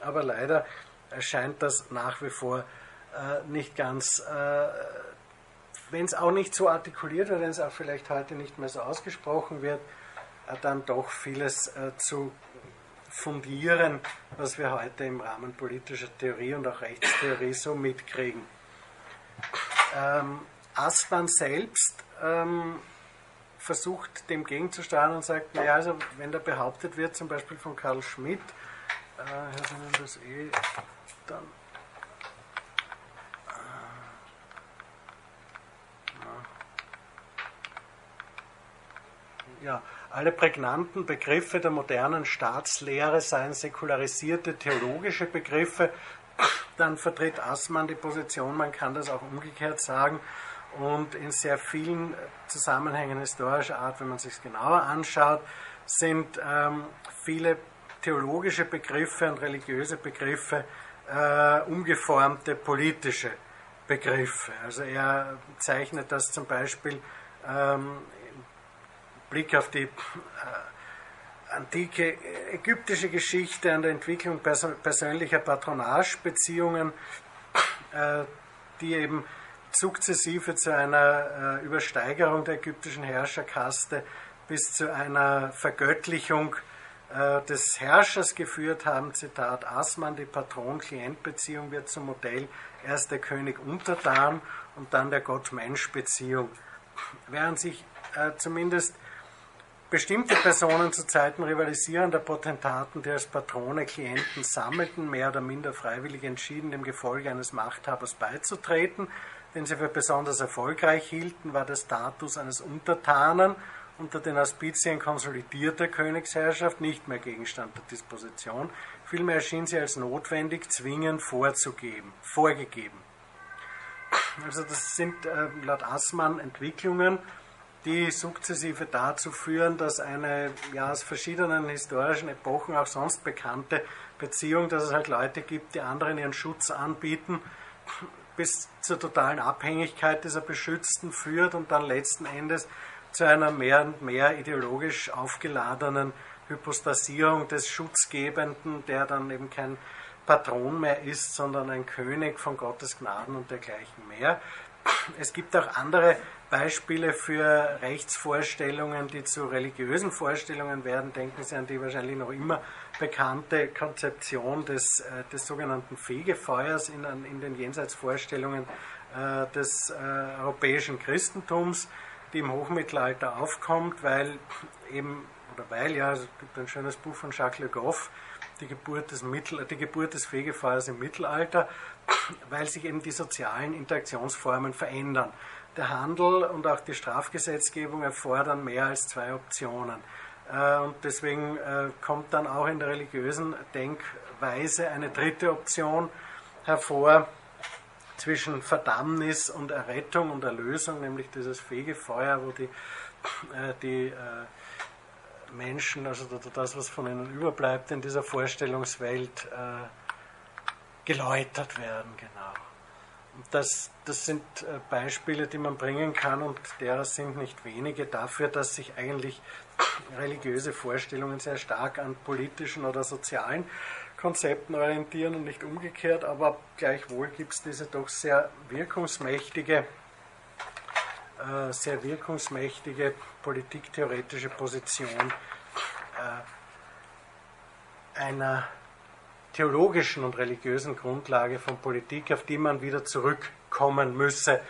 Aber leider erscheint das nach wie vor äh, nicht ganz, äh, wenn es auch nicht so artikuliert wird, wenn es auch vielleicht heute nicht mehr so ausgesprochen wird, äh, dann doch vieles äh, zu fundieren, was wir heute im Rahmen politischer Theorie und auch Rechtstheorie so mitkriegen. Ähm, Aspern selbst ähm, versucht dem gegenzusteuern und sagt, naja, also wenn da behauptet wird, zum Beispiel von Karl Schmidt, äh, habe Ihnen das eh dann äh, ja, alle prägnanten Begriffe der modernen Staatslehre seien säkularisierte theologische Begriffe, dann vertritt Assmann die Position, man kann das auch umgekehrt sagen, und in sehr vielen Zusammenhängen historischer Art, wenn man sich genauer anschaut, sind ähm, viele theologische Begriffe und religiöse Begriffe äh, umgeformte politische Begriffe. Also er zeichnet das zum Beispiel ähm, im Blick auf die äh, antike ägyptische Geschichte an der Entwicklung persönlicher Patronagebeziehungen, äh, die eben sukzessive zu einer äh, Übersteigerung der ägyptischen Herrscherkaste bis zu einer Vergöttlichung äh, des Herrschers geführt haben. Zitat Asman, die Patron-Klient-Beziehung wird zum Modell erst der König untertan und dann der Gott-Mensch-Beziehung. Während sich äh, zumindest bestimmte Personen zu Zeiten rivalisierender Potentaten, die als Patrone Klienten sammelten, mehr oder minder freiwillig entschieden, dem Gefolge eines Machthabers beizutreten, den sie für besonders erfolgreich hielten, war der Status eines Untertanen unter den Auspizien konsolidierter Königsherrschaft nicht mehr Gegenstand der Disposition. Vielmehr erschien sie als notwendig, zwingend vorzugeben, vorgegeben. Also das sind äh, laut Assmann Entwicklungen, die sukzessive dazu führen, dass eine ja, aus verschiedenen historischen Epochen auch sonst bekannte Beziehung, dass es halt Leute gibt, die anderen ihren Schutz anbieten, bis zur totalen Abhängigkeit dieser Beschützten führt und dann letzten Endes zu einer mehr und mehr ideologisch aufgeladenen Hypostasierung des Schutzgebenden, der dann eben kein Patron mehr ist, sondern ein König von Gottes Gnaden und dergleichen mehr. Es gibt auch andere Beispiele für Rechtsvorstellungen, die zu religiösen Vorstellungen werden. Denken Sie an die wahrscheinlich noch immer bekannte Konzeption des, äh, des sogenannten Fegefeuers in, in den Jenseitsvorstellungen äh, des äh, europäischen Christentums, die im Hochmittelalter aufkommt, weil eben, oder weil ja, es gibt ein schönes Buch von Jacques Le Goff, die Geburt des, Mittel, die Geburt des Fegefeuers im Mittelalter, weil sich eben die sozialen Interaktionsformen verändern. Der Handel und auch die Strafgesetzgebung erfordern mehr als zwei Optionen. Äh, und deswegen äh, kommt dann auch in der religiösen Denkweise eine dritte Option hervor zwischen Verdammnis und Errettung und Erlösung, nämlich dieses Fegefeuer, wo die, äh, die Menschen, also das, was von ihnen überbleibt in dieser Vorstellungswelt, geläutert werden, genau. Das, das sind Beispiele, die man bringen kann und derer sind nicht wenige dafür, dass sich eigentlich religiöse Vorstellungen sehr stark an politischen oder sozialen Konzepten orientieren und nicht umgekehrt, aber gleichwohl gibt es diese doch sehr wirkungsmächtige, äh, sehr wirkungsmächtige politiktheoretische Position äh, einer theologischen und religiösen Grundlage von Politik, auf die man wieder zurückkommen müsse.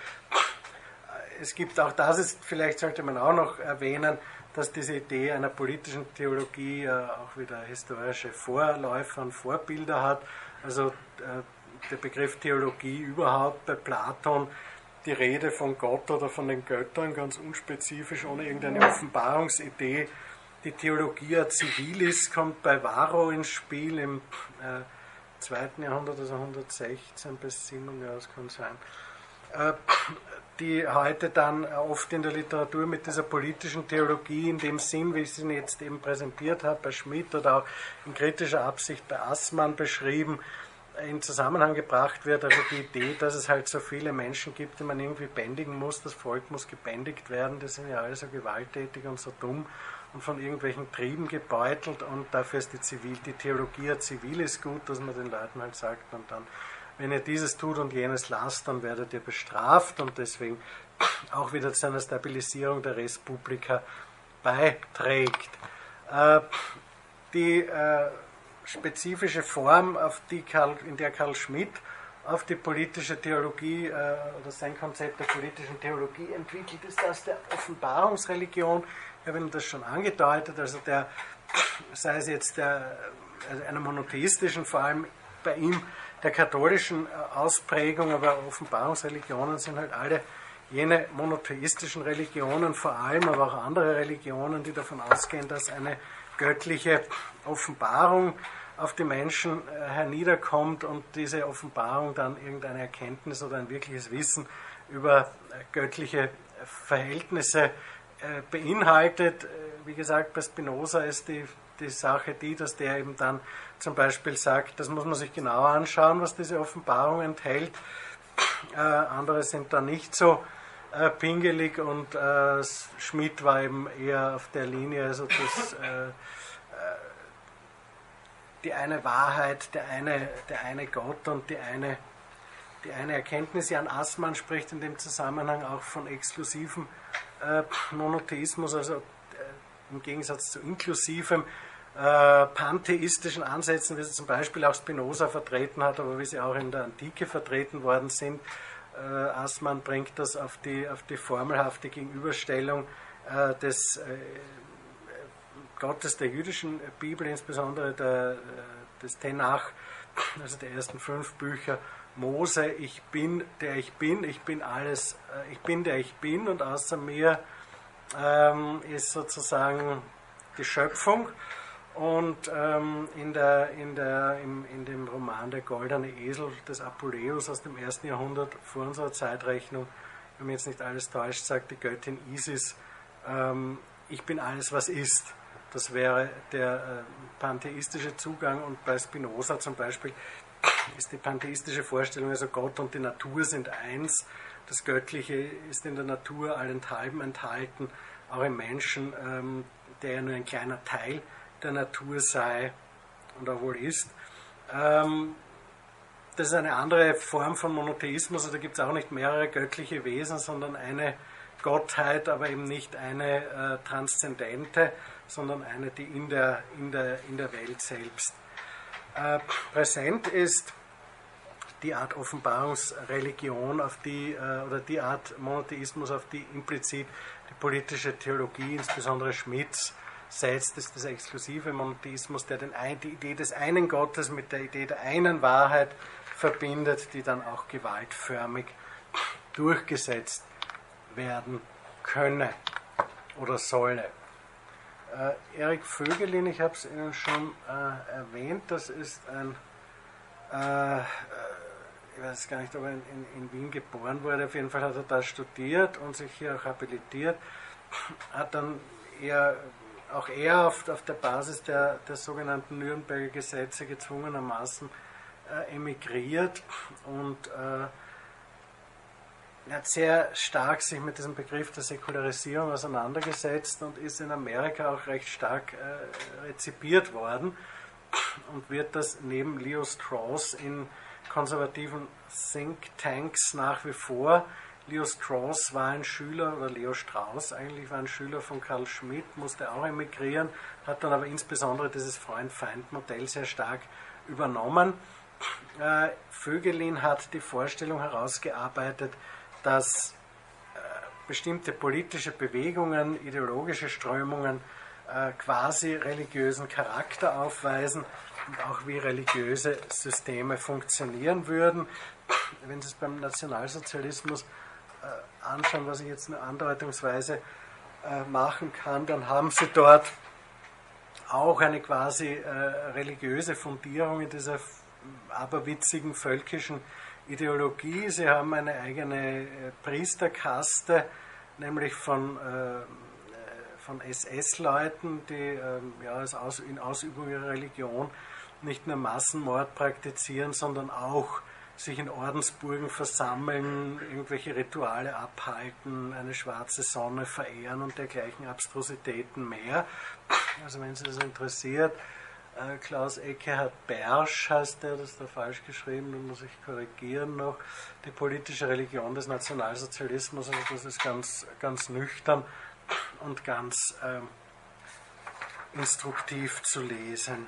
Es gibt auch das, ist, vielleicht sollte man auch noch erwähnen, dass diese Idee einer politischen Theologie äh, auch wieder historische Vorläufer und Vorbilder hat. Also äh, der Begriff Theologie überhaupt bei Platon, die Rede von Gott oder von den Göttern, ganz unspezifisch, ohne irgendeine Offenbarungsidee, die Theologia Civilis kommt bei Varro ins Spiel im äh, zweiten Jahrhundert, also 116 bis 7, ja, das kann sein. Äh, die heute dann oft in der Literatur mit dieser politischen Theologie in dem Sinn, wie ich sie jetzt eben präsentiert habe, bei Schmidt oder auch in kritischer Absicht bei Assmann beschrieben, in Zusammenhang gebracht wird, also die Idee, dass es halt so viele Menschen gibt, die man irgendwie bändigen muss, das Volk muss gebändigt werden, die sind ja alle so gewalttätig und so dumm und von irgendwelchen Trieben gebeutelt und dafür ist die, Zivil, die Theologie zivil ist gut, dass man den Leuten halt sagt und dann, wenn ihr dieses tut und jenes lasst, dann werdet ihr bestraft und deswegen auch wieder zu einer Stabilisierung der Respublika beiträgt. Äh, die äh, spezifische Form, Karl, in der Karl Schmidt auf die politische Theologie äh, oder sein Konzept der politischen Theologie entwickelt, ist das der Offenbarungsreligion, ich habe Ihnen das schon angedeutet, also der, sei es jetzt der, also einer monotheistischen, vor allem bei ihm der katholischen äh, Ausprägung, aber Offenbarungsreligionen sind halt alle jene monotheistischen Religionen, vor allem aber auch andere Religionen, die davon ausgehen, dass eine göttliche Offenbarung auf die Menschen äh, herniederkommt und diese Offenbarung dann irgendeine Erkenntnis oder ein wirkliches Wissen über äh, göttliche Verhältnisse beinhaltet. Wie gesagt, bei Spinoza ist die, die Sache die, dass der eben dann zum Beispiel sagt, das muss man sich genauer anschauen, was diese Offenbarung enthält. Äh, andere sind da nicht so äh, pingelig und äh, Schmidt war eben eher auf der Linie, also das, äh, die eine Wahrheit, der eine, der eine Gott und die eine, die eine Erkenntnis. Jan Assmann spricht in dem Zusammenhang auch von exklusiven äh, Monotheismus, also äh, im Gegensatz zu inklusivem äh, pantheistischen Ansätzen, wie sie zum Beispiel auch Spinoza vertreten hat, aber wie sie auch in der Antike vertreten worden sind. Äh, Assmann bringt das auf die, auf die formelhafte Gegenüberstellung äh, des äh, Gottes der jüdischen Bibel, insbesondere der, des Tenach, also der ersten fünf Bücher, Mose, ich bin, der ich bin, ich bin alles, äh, ich bin, der ich bin und außer mir ähm, ist sozusagen die Schöpfung. Und ähm, in, der, in, der, im, in dem Roman Der goldene Esel des Apuleius aus dem ersten Jahrhundert vor unserer Zeitrechnung, wenn mir jetzt nicht alles täuscht, sagt die Göttin Isis ähm, ich bin alles, was ist. Das wäre der äh, pantheistische Zugang und bei Spinoza zum Beispiel ist die pantheistische Vorstellung, also Gott und die Natur sind eins. Das Göttliche ist in der Natur allenthalben enthalten, auch im Menschen, ähm, der ja nur ein kleiner Teil der Natur sei und auch wohl ist. Ähm, das ist eine andere Form von Monotheismus, also da gibt es auch nicht mehrere göttliche Wesen, sondern eine Gottheit, aber eben nicht eine äh, transzendente, sondern eine, die in der, in der, in der Welt selbst äh, präsent ist. Die Art Offenbarungsreligion, auf die, äh, oder die Art Monotheismus, auf die implizit die politische Theologie, insbesondere Schmitz, setzt, ist das exklusive Monotheismus, der den, die Idee des einen Gottes mit der Idee der einen Wahrheit verbindet, die dann auch gewaltförmig durchgesetzt werden könne oder solle. Äh, Erik Vögelin, ich habe es Ihnen schon äh, erwähnt, das ist ein, äh, ich weiß gar nicht, ob er in, in, in, Wien geboren wurde, auf jeden Fall hat er da studiert und sich hier auch habilitiert, hat dann eher, auch er auf, auf der Basis der, der sogenannten Nürnberger Gesetze gezwungenermaßen äh, emigriert und äh, hat sehr stark sich mit diesem Begriff der Säkularisierung auseinandergesetzt und ist in Amerika auch recht stark äh, rezipiert worden und wird das neben Leo Strauss in konservativen Thinktanks nach wie vor. Leo Strauss war ein Schüler, oder Leo Strauss eigentlich war ein Schüler von Karl Schmidt, musste auch emigrieren, hat dann aber insbesondere dieses Freund-Feind-Modell sehr stark übernommen. Äh, Vögelin hat die Vorstellung herausgearbeitet, dass äh, bestimmte politische Bewegungen, ideologische Strömungen äh, quasi religiösen Charakter aufweisen und auch wie religiöse Systeme funktionieren würden. Wenn Sie es beim Nationalsozialismus anschauen, was ich jetzt nur andeutungsweise machen kann, dann haben Sie dort auch eine quasi religiöse Fundierung in dieser aberwitzigen völkischen Ideologie. Sie haben eine eigene äh, Priesterkaste, nämlich von, äh, von SS-Leuten, die äh, ja, in Ausübung ihrer Religion nicht nur Massenmord praktizieren, sondern auch sich in Ordensburgen versammeln, irgendwelche Rituale abhalten, eine schwarze Sonne verehren und dergleichen Abstrusitäten mehr. Also wenn Sie das interessiert, äh, Klaus Eckehard Bersch heißt der, das ist da falsch geschrieben, da muss ich korrigieren noch. Die politische Religion des Nationalsozialismus, also das ist ganz, ganz nüchtern und ganz ähm, instruktiv zu lesen.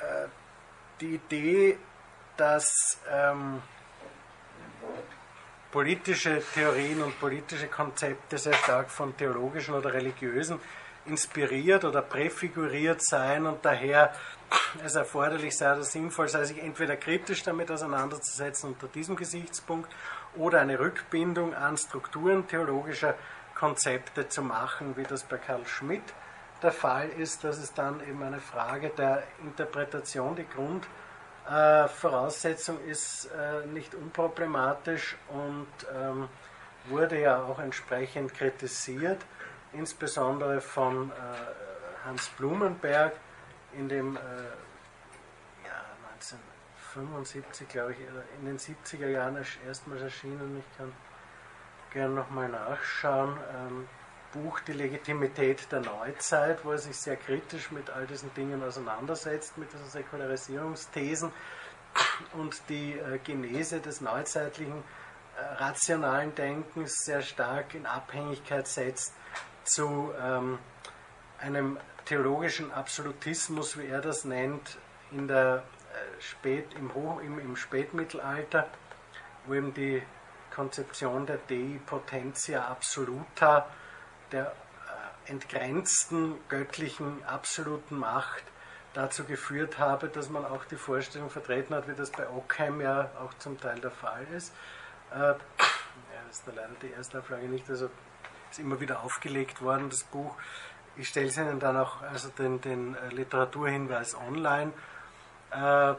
Äh, die Idee, dass ähm, politische Theorien und politische Konzepte sehr stark von theologischen oder religiösen inspiriert oder präfiguriert sein und daher es erforderlich sei oder sinnvoll sei, sich entweder kritisch damit auseinanderzusetzen unter diesem Gesichtspunkt oder eine Rückbindung an Strukturen theologischer Konzepte zu machen, wie das bei Karl Schmidt der Fall ist. Das ist dann eben eine Frage der Interpretation. Die Grundvoraussetzung äh, ist äh, nicht unproblematisch und ähm, wurde ja auch entsprechend kritisiert insbesondere von äh, Hans Blumenberg in dem äh, ja, 1975, glaube ich, in den 70er Jahren erstmals erschienen. Ich kann gerne nochmal nachschauen. Ähm, Buch Die Legitimität der Neuzeit, wo er sich sehr kritisch mit all diesen Dingen auseinandersetzt, mit diesen Säkularisierungsthesen und die äh, Genese des neuzeitlichen äh, rationalen Denkens sehr stark in Abhängigkeit setzt zu ähm, einem theologischen Absolutismus, wie er das nennt, in der, äh, Spät, im, Hoch, im, im Spätmittelalter, wo eben die Konzeption der Dei Potentia Absoluta, der äh, entgrenzten göttlichen absoluten Macht, dazu geführt habe, dass man auch die Vorstellung vertreten hat, wie das bei Ockheim ja auch zum Teil der Fall ist. Äh, ja, das ist leider die erste Auflage nicht, also ist immer wieder aufgelegt worden, das Buch. Ich stelle es Ihnen dann auch also den, den äh, Literaturhinweis online. Äh,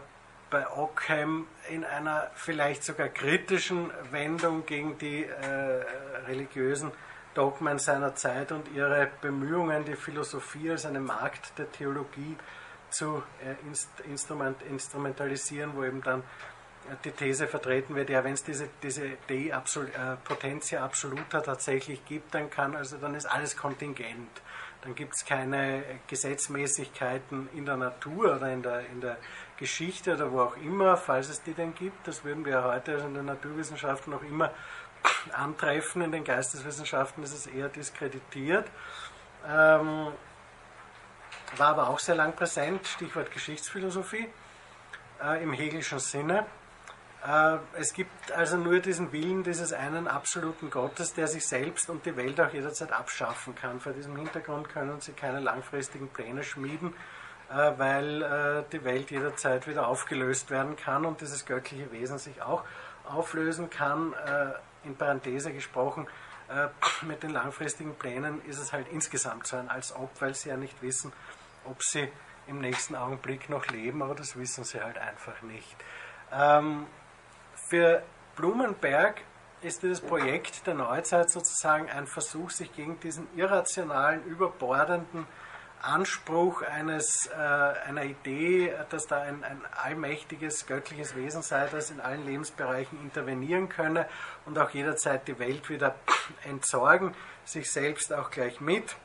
bei Ockham in einer vielleicht sogar kritischen Wendung gegen die äh, religiösen Dogmen seiner Zeit und ihre Bemühungen, die Philosophie als eine Markt der Theologie zu äh, inst, instrument, instrumentalisieren, wo eben dann die These vertreten wird, ja, wenn es diese, diese De Absol äh, Potentia Absoluta tatsächlich gibt, dann kann, also dann ist alles kontingent. Dann gibt es keine Gesetzmäßigkeiten in der Natur oder in der, in der Geschichte oder wo auch immer, falls es die denn gibt. Das würden wir heute in den Naturwissenschaften noch immer antreffen. In den Geisteswissenschaften ist es eher diskreditiert. Ähm, war aber auch sehr lang präsent, Stichwort Geschichtsphilosophie, äh, im Hegelschen Sinne. Äh, es gibt also nur diesen Willen dieses einen absoluten Gottes, der sich selbst und die Welt auch jederzeit abschaffen kann. Vor diesem Hintergrund können sie keine langfristigen Pläne schmieden, äh, weil äh, die Welt jederzeit wieder aufgelöst werden kann und dieses göttliche Wesen sich auch auflösen kann. In Parenthese gesprochen, mit den langfristigen Plänen ist es halt insgesamt so ein als ob, weil sie ja nicht wissen, ob sie im nächsten Augenblick noch leben, aber das wissen sie halt einfach nicht. Ähm, für Blumenberg ist dieses Projekt der Neuzeit sozusagen ein Versuch, sich gegen diesen irrationalen, überbordenden Anspruch eines, äh, einer Idee, dass da ein, ein, allmächtiges, göttliches Wesen sei, das in allen Lebensbereichen intervenieren könne und auch jederzeit die Welt wieder entsorgen, sich selbst auch gleich mit,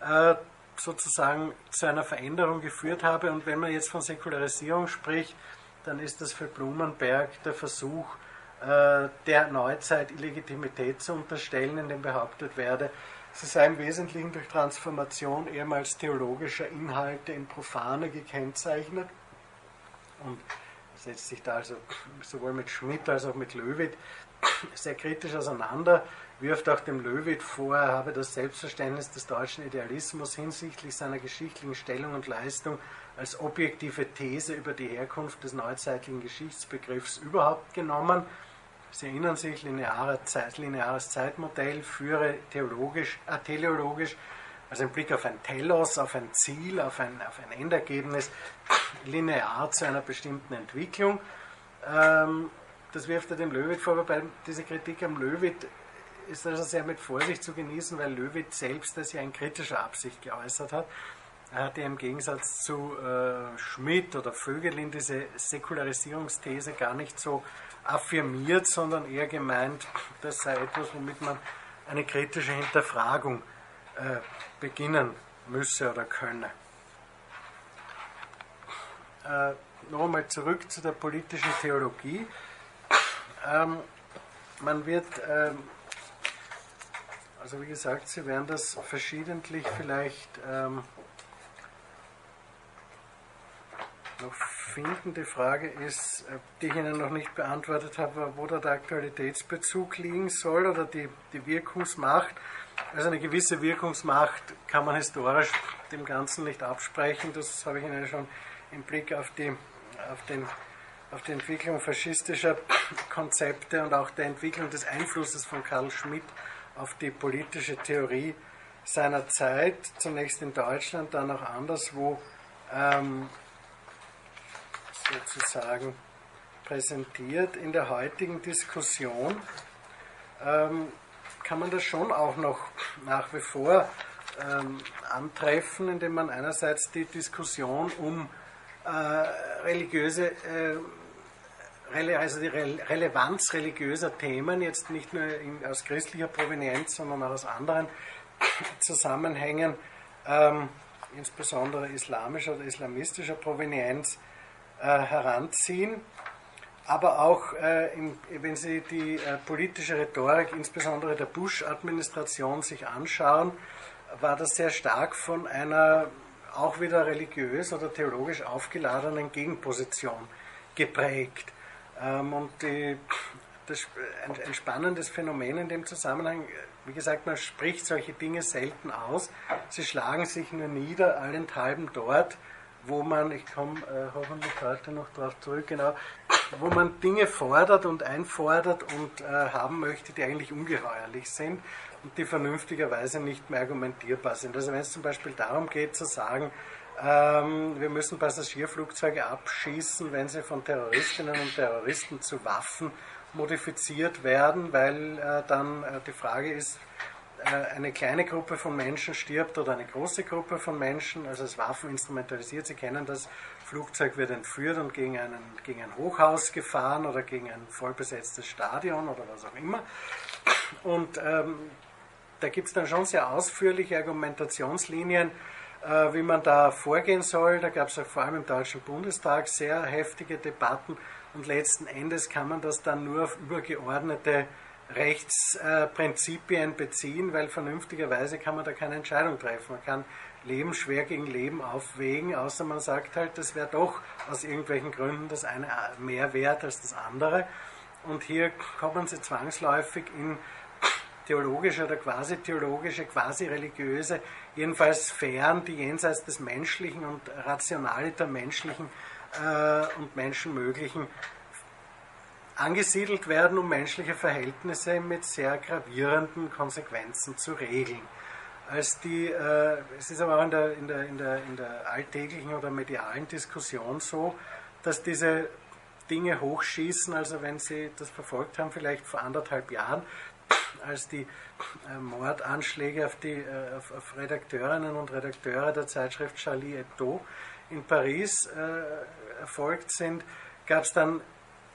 äh, sozusagen zu einer Veränderung geführt habe. Und wenn man jetzt von Säkularisierung spricht, dann ist das für Blumenberg der Versuch, äh, der Neuzeit Illegitimität zu unterstellen, in dem behauptet werde, sie sei im Wesentlichen durch Transformation ehemals theologischer Inhalte in profane gekennzeichnet und setzt sich da also sowohl mit Schmidt als auch mit Löwit sehr kritisch auseinander, wirft auch dem Löwit vor, er habe das Selbstverständnis des deutschen Idealismus hinsichtlich seiner geschichtlichen Stellung und Leistung als objektive These über die Herkunft des neuzeitlichen Geschichtsbegriffs überhaupt genommen. Sie erinnern sich, lineare Zeit, lineares Zeitmodell führe theologisch, äh, teleologisch, also im Blick auf ein Telos, auf ein Ziel, auf ein, auf ein Endergebnis, linear zu einer bestimmten Entwicklung. Ähm, das wirft er dem Löwit vor, wobei diese Kritik am Löwit ist also sehr mit Vorsicht zu genießen, weil Löwit selbst das ja in kritischer Absicht geäußert hat. Er hatte im Gegensatz zu äh, Schmidt oder Vögelin diese Säkularisierungsthese gar nicht so affirmiert, sondern eher gemeint, das sei etwas, womit man eine kritische Hinterfragung äh, beginnen müsse oder könne. Äh, noch einmal zurück zu der politischen Theologie. Ähm, man wird, ähm, also wie gesagt, Sie werden das verschiedentlich vielleicht ähm, noch finden. Die Frage ist, äh, die ich Ihnen noch nicht beantwortet habe, wo da der Aktualitätsbezug liegen soll oder die, die Wirkungsmacht. Also eine gewisse Wirkungsmacht kann man historisch dem Ganzen nicht absprechen. Das habe ich Ihnen schon im Blick auf die, auf den, auf die Entwicklung faschistischer Konzepte und auch der Entwicklung des Einflusses von Karl Schmidt auf die politische Theorie seiner Zeit, zunächst in Deutschland, dann auch anderswo, ähm, sozusagen präsentiert. In der heutigen Diskussion ähm, kann man das schon auch noch nach wie vor ähm, antreffen, indem man einerseits die Diskussion um äh, religiöse, äh, also die Re Relevanz religiöser Themen, jetzt nicht nur in, aus christlicher Provenienz, sondern auch aus anderen Zusammenhängen, ähm, insbesondere islamischer oder islamistischer Provenienz, heranziehen. Aber auch, äh, wenn Sie die äh, politische Rhetorik, insbesondere der Bush-Administration, sich anschauen, war das sehr stark von einer auch wieder religiös oder theologisch aufgeladenen Gegenposition geprägt. Ähm, und die, das, ein, ein, spannendes Phänomen in dem Zusammenhang, wie gesagt, man spricht solche Dinge selten aus, sie schlagen sich nur nieder, allenthalben dort, wo man, ich komme äh, hoffentlich heute noch darauf zurück, genau, wo man Dinge fordert und einfordert und äh, haben möchte, die eigentlich ungeheuerlich sind und die vernünftigerweise nicht mehr argumentierbar sind. Also wenn es zum Beispiel darum geht zu sagen, ähm, wir müssen Passagierflugzeuge abschießen, wenn sie von Terroristinnen und Terroristen zu Waffen modifiziert werden, weil äh, dann äh, die Frage ist, eine kleine Gruppe von Menschen stirbt oder eine große Gruppe von Menschen, also als Waffen instrumentalisiert. Sie kennen das, Flugzeug wird entführt und gegen, einen, gegen ein Hochhaus gefahren oder gegen ein vollbesetztes Stadion oder was auch immer. Und ähm, da gibt es dann schon sehr ausführliche Argumentationslinien, äh, wie man da vorgehen soll. Da gab es vor allem im Deutschen Bundestag sehr heftige Debatten und letzten Endes kann man das dann nur auf übergeordnete Rechtsprinzipien beziehen, weil vernünftigerweise kann man da keine Entscheidung treffen. Man kann Leben schwer gegen Leben aufwägen, außer man sagt halt, das wäre doch aus irgendwelchen Gründen das eine mehr wert als das andere. Und hier kommen sie zwangsläufig in theologische oder quasi theologische, quasi religiöse, jedenfalls Sphären, die jenseits des Menschlichen und Rationaliter Menschlichen äh, und Menschenmöglichen angesiedelt werden, um menschliche Verhältnisse mit sehr gravierenden Konsequenzen zu regeln. Als die, äh, es ist aber auch in der, in, der, in, der, in der alltäglichen oder medialen Diskussion so, dass diese Dinge hochschießen, also wenn Sie das verfolgt haben, vielleicht vor anderthalb Jahren, als die äh, Mordanschläge auf, die, äh, auf, auf, Redakteurinnen und Redakteure der Zeitschrift Charlie Hebdo in Paris äh, erfolgt sind, gab es dann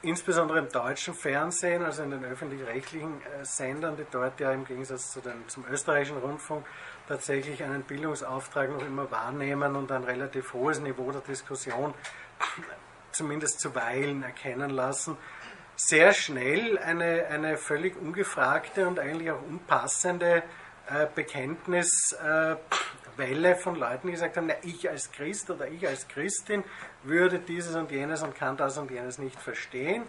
insbesondere im deutschen Fernsehen, also in den öffentlich-rechtlichen äh, Sendern, die dort ja im Gegensatz zu den, zum österreichischen Rundfunk tatsächlich einen Bildungsauftrag noch immer wahrnehmen und ein relativ hohes Niveau der Diskussion zumindest zuweilen erkennen lassen, sehr schnell eine, eine völlig ungefragte und eigentlich auch unpassende äh, Bekenntniswelle äh, von Leuten, die gesagt haben, na, ich als Christ oder ich als Christin würde dieses und jenes und kann das und jenes nicht verstehen.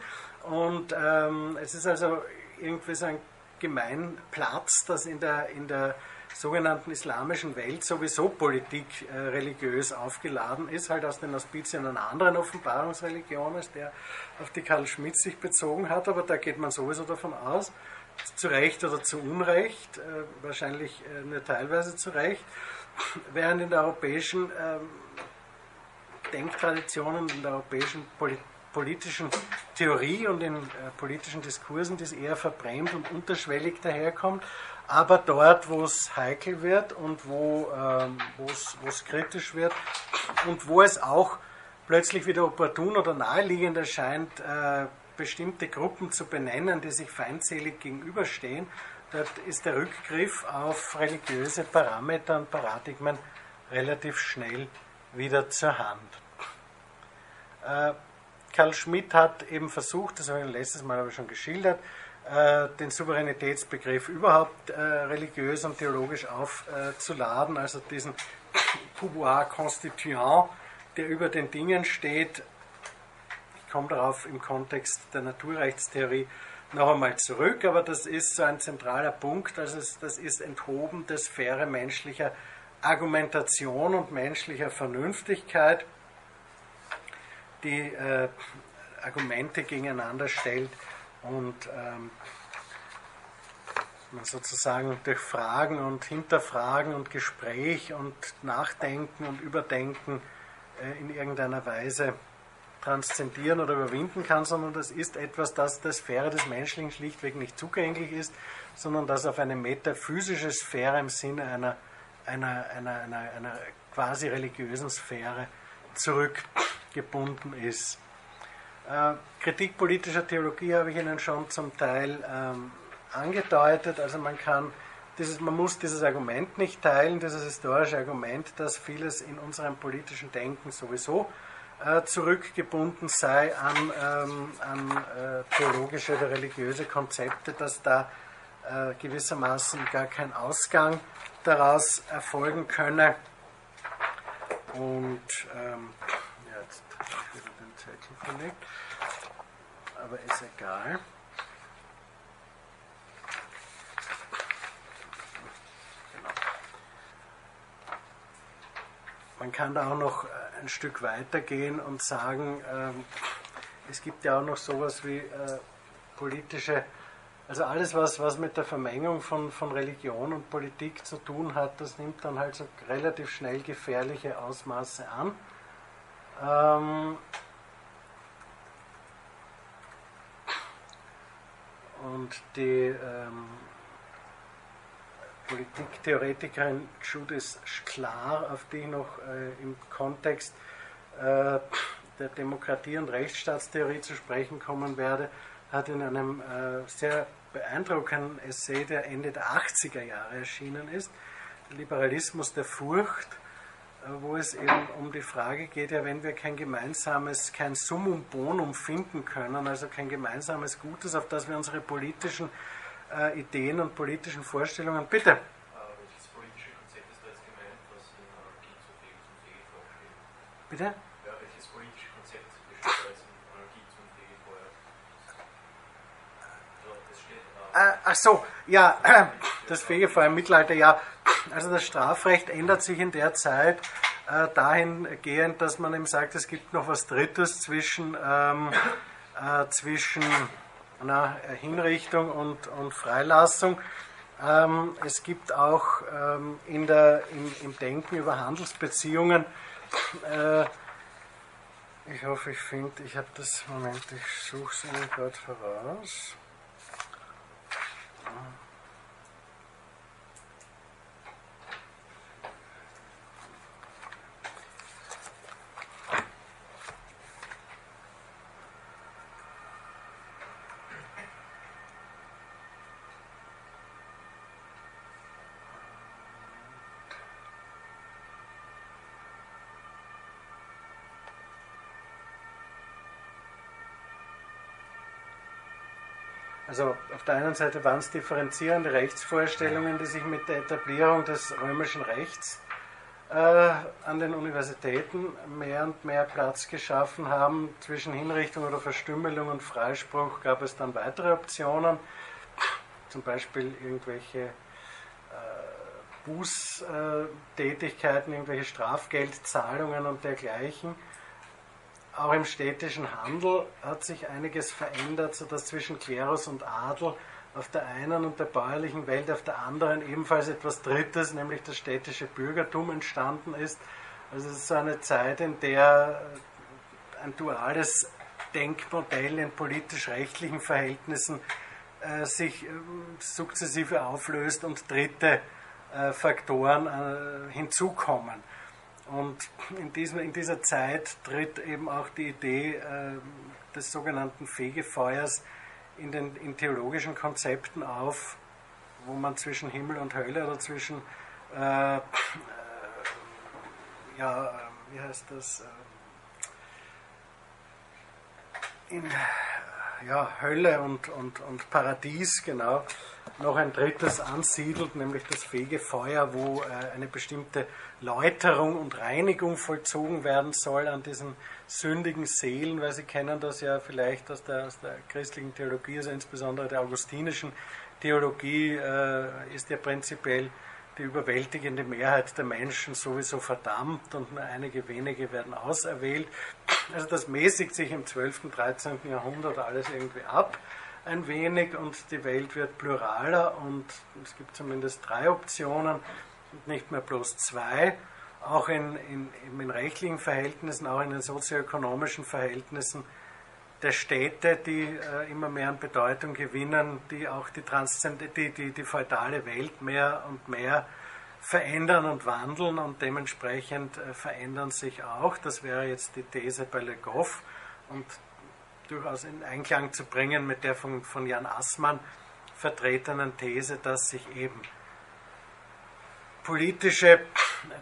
Und ähm, es ist also irgendwie so ein Gemeinplatz, dass in der, in der sogenannten islamischen Welt sowieso Politik äh, religiös aufgeladen ist, halt aus den Auspizien einer anderen Offenbarungsreligion, als der auf die Karl Schmidt sich bezogen hat, aber da geht man sowieso davon aus, zu Recht oder zu Unrecht, äh, wahrscheinlich äh, nur teilweise zu Recht, während in der europäischen ähm, Denktraditionen, in der europäischen Politik, politischen Theorie und in äh, politischen Diskursen, das eher verbrämt und unterschwellig daherkommt. Aber dort, wo es heikel wird und wo ähm, es kritisch wird und wo es auch plötzlich wieder opportun oder naheliegend erscheint, äh, bestimmte Gruppen zu benennen, die sich feindselig gegenüberstehen, dort ist der Rückgriff auf religiöse Parameter und Paradigmen relativ schnell wieder zur Hand. Äh, Karl Schmidt hat eben versucht, das habe ich letztes Mal aber schon geschildert, äh, den Souveränitätsbegriff überhaupt äh, religiös und theologisch aufzuladen, also diesen pouvoir constituant, der über den Dingen steht. Ich komme darauf im Kontext der Naturrechtstheorie noch einmal zurück, aber das ist so ein zentraler Punkt, also das ist enthoben der Sphäre menschlicher Argumentation und menschlicher Vernünftigkeit die äh, Argumente gegeneinander stellt und ähm, man sozusagen durch Fragen und Hinterfragen und Gespräch und Nachdenken und Überdenken äh, in irgendeiner Weise transzendieren oder überwinden kann, sondern das ist etwas, das der Sphäre des Menschlichen schlichtweg nicht zugänglich ist, sondern das auf eine metaphysische Sphäre im Sinne einer, einer, einer, einer, einer quasi religiösen Sphäre zurück gebunden ist. Äh, Kritik politischer Theologie habe ich Ihnen schon zum Teil ähm, angedeutet. Also man kann dieses, man muss dieses Argument nicht teilen, dieses historische Argument, dass vieles in unserem politischen Denken sowieso äh, zurückgebunden sei an, ähm, an äh, theologische oder religiöse Konzepte, dass da äh, gewissermaßen gar kein Ausgang daraus erfolgen könne. Und ähm, verlegt, aber ist egal. Man kann da auch noch äh, ein Stück weiter gehen und sagen, ähm, es gibt ja auch noch sowas wie äh, politische Also alles, was, was mit der Vermengung von, von Religion und Politik zu tun hat, das nimmt dann halt so relativ schnell gefährliche Ausmaße an. Ähm und die ähm, Politiktheoretikerin Judith Sklar, auf die ich noch äh, im Kontext äh, der Demokratie- und Rechtsstaatstheorie zu sprechen kommen werde, hat in einem äh, sehr beeindruckenden Essay, der Ende der 80er Jahre erschienen ist, Liberalismus der Furcht, äh, wo es eben um die Frage geht, ja, wenn wir kein gemeinsames, kein Summum Bonum finden können, also kein gemeinsames Gutes, auf das wir unsere politischen äh, Ideen und politischen Vorstellungen, bitte. Äh, welches politische Konzept ist da jetzt gemeint, was in Anarchie zu Fege, Bitte? Ja, welches politische Konzept besteht da jetzt in Anarchie zum Fege vorher? Äh, ach so, ja, das Fegefeuer im Mittelalter, ja. Also das Strafrecht ändert sich in der Zeit äh, dahingehend, dass man eben sagt, es gibt noch was Drittes zwischen, ähm, äh, zwischen na, Hinrichtung und, und Freilassung. Ähm, es gibt auch ähm, in der, im, im, Denken über Handelsbeziehungen, äh, ich hoffe, ich finde, ich habe das, Moment, ich suche es Ihnen gerade voraus. Also auf der einen Seite waren es differenzierende Rechtsvorstellungen, die sich mit der Etablierung des römischen Rechts äh, an den Universitäten mehr und mehr Platz geschaffen haben. Zwischen Hinrichtung oder Verstümmelung und Freispruch gab es dann weitere Optionen, zum Beispiel irgendwelche äh, Bußtätigkeiten, irgendwelche Strafgeldzahlungen und dergleichen. Auch im städtischen Handel hat sich einiges verändert, sodass zwischen Klerus und Adel auf der einen und der bäuerlichen Welt auf der anderen ebenfalls etwas Drittes, nämlich das städtische Bürgertum entstanden ist. Also es ist so eine Zeit, in der ein duales Denkmodell in politisch-rechtlichen Verhältnissen äh, sich äh, sukzessive auflöst und dritte äh, Faktoren äh, hinzukommen. Und in, diesem, in dieser Zeit tritt eben auch die Idee äh, des sogenannten Fegefeuers in den in theologischen Konzepten auf, wo man zwischen Himmel und Hölle oder zwischen, äh, äh, ja, wie heißt das, äh, in ja, Hölle und, und, und Paradies, genau, noch ein drittes ansiedelt, nämlich das Fegefeuer, wo äh, eine bestimmte Läuterung und Reinigung vollzogen werden soll an diesen sündigen Seelen, weil Sie kennen das ja vielleicht aus der, aus der christlichen Theologie, also insbesondere der augustinischen Theologie, äh, ist ja prinzipiell die überwältigende Mehrheit der Menschen sowieso verdammt und nur einige wenige werden auserwählt. Also das mäßigt sich im 12. und 13. Jahrhundert alles irgendwie ab ein wenig und die Welt wird pluraler und es gibt zumindest drei Optionen und nicht mehr bloß zwei. Auch in, in, in rechtlichen Verhältnissen, auch in den sozioökonomischen Verhältnissen der Städte, die äh, immer mehr an Bedeutung gewinnen, die auch die, die, die, die feudale Welt mehr und mehr verändern und wandeln und dementsprechend äh, verändern sich auch. Das wäre jetzt die These bei Le Goff und durchaus in Einklang zu bringen mit der von, von Jan Assmann vertretenen These, dass sich eben politische,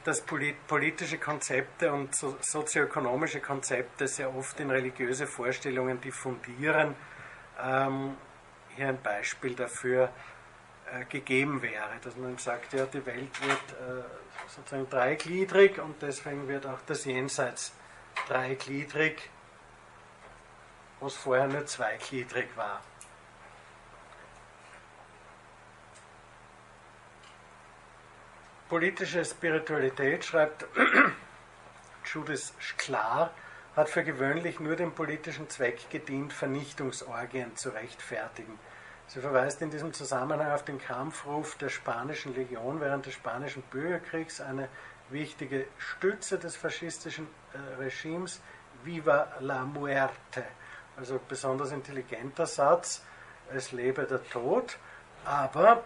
dass politische Konzepte und sozioökonomische Konzepte sehr oft in religiöse Vorstellungen diffundieren. Ähm, hier ein Beispiel dafür äh, gegeben wäre, dass man sagt, ja, die Welt wird äh, sozusagen dreigliedrig und deswegen wird auch das Jenseits dreigliedrig was vorher nur zweigliedrig war. Politische Spiritualität, schreibt Judith Sklar, hat für gewöhnlich nur dem politischen Zweck gedient, Vernichtungsorgien zu rechtfertigen. Sie verweist in diesem Zusammenhang auf den Kampfruf der spanischen Legion während des spanischen Bürgerkriegs, eine wichtige Stütze des faschistischen äh, Regimes, Viva la muerte. Also besonders intelligenter Satz, es lebe der Tod, aber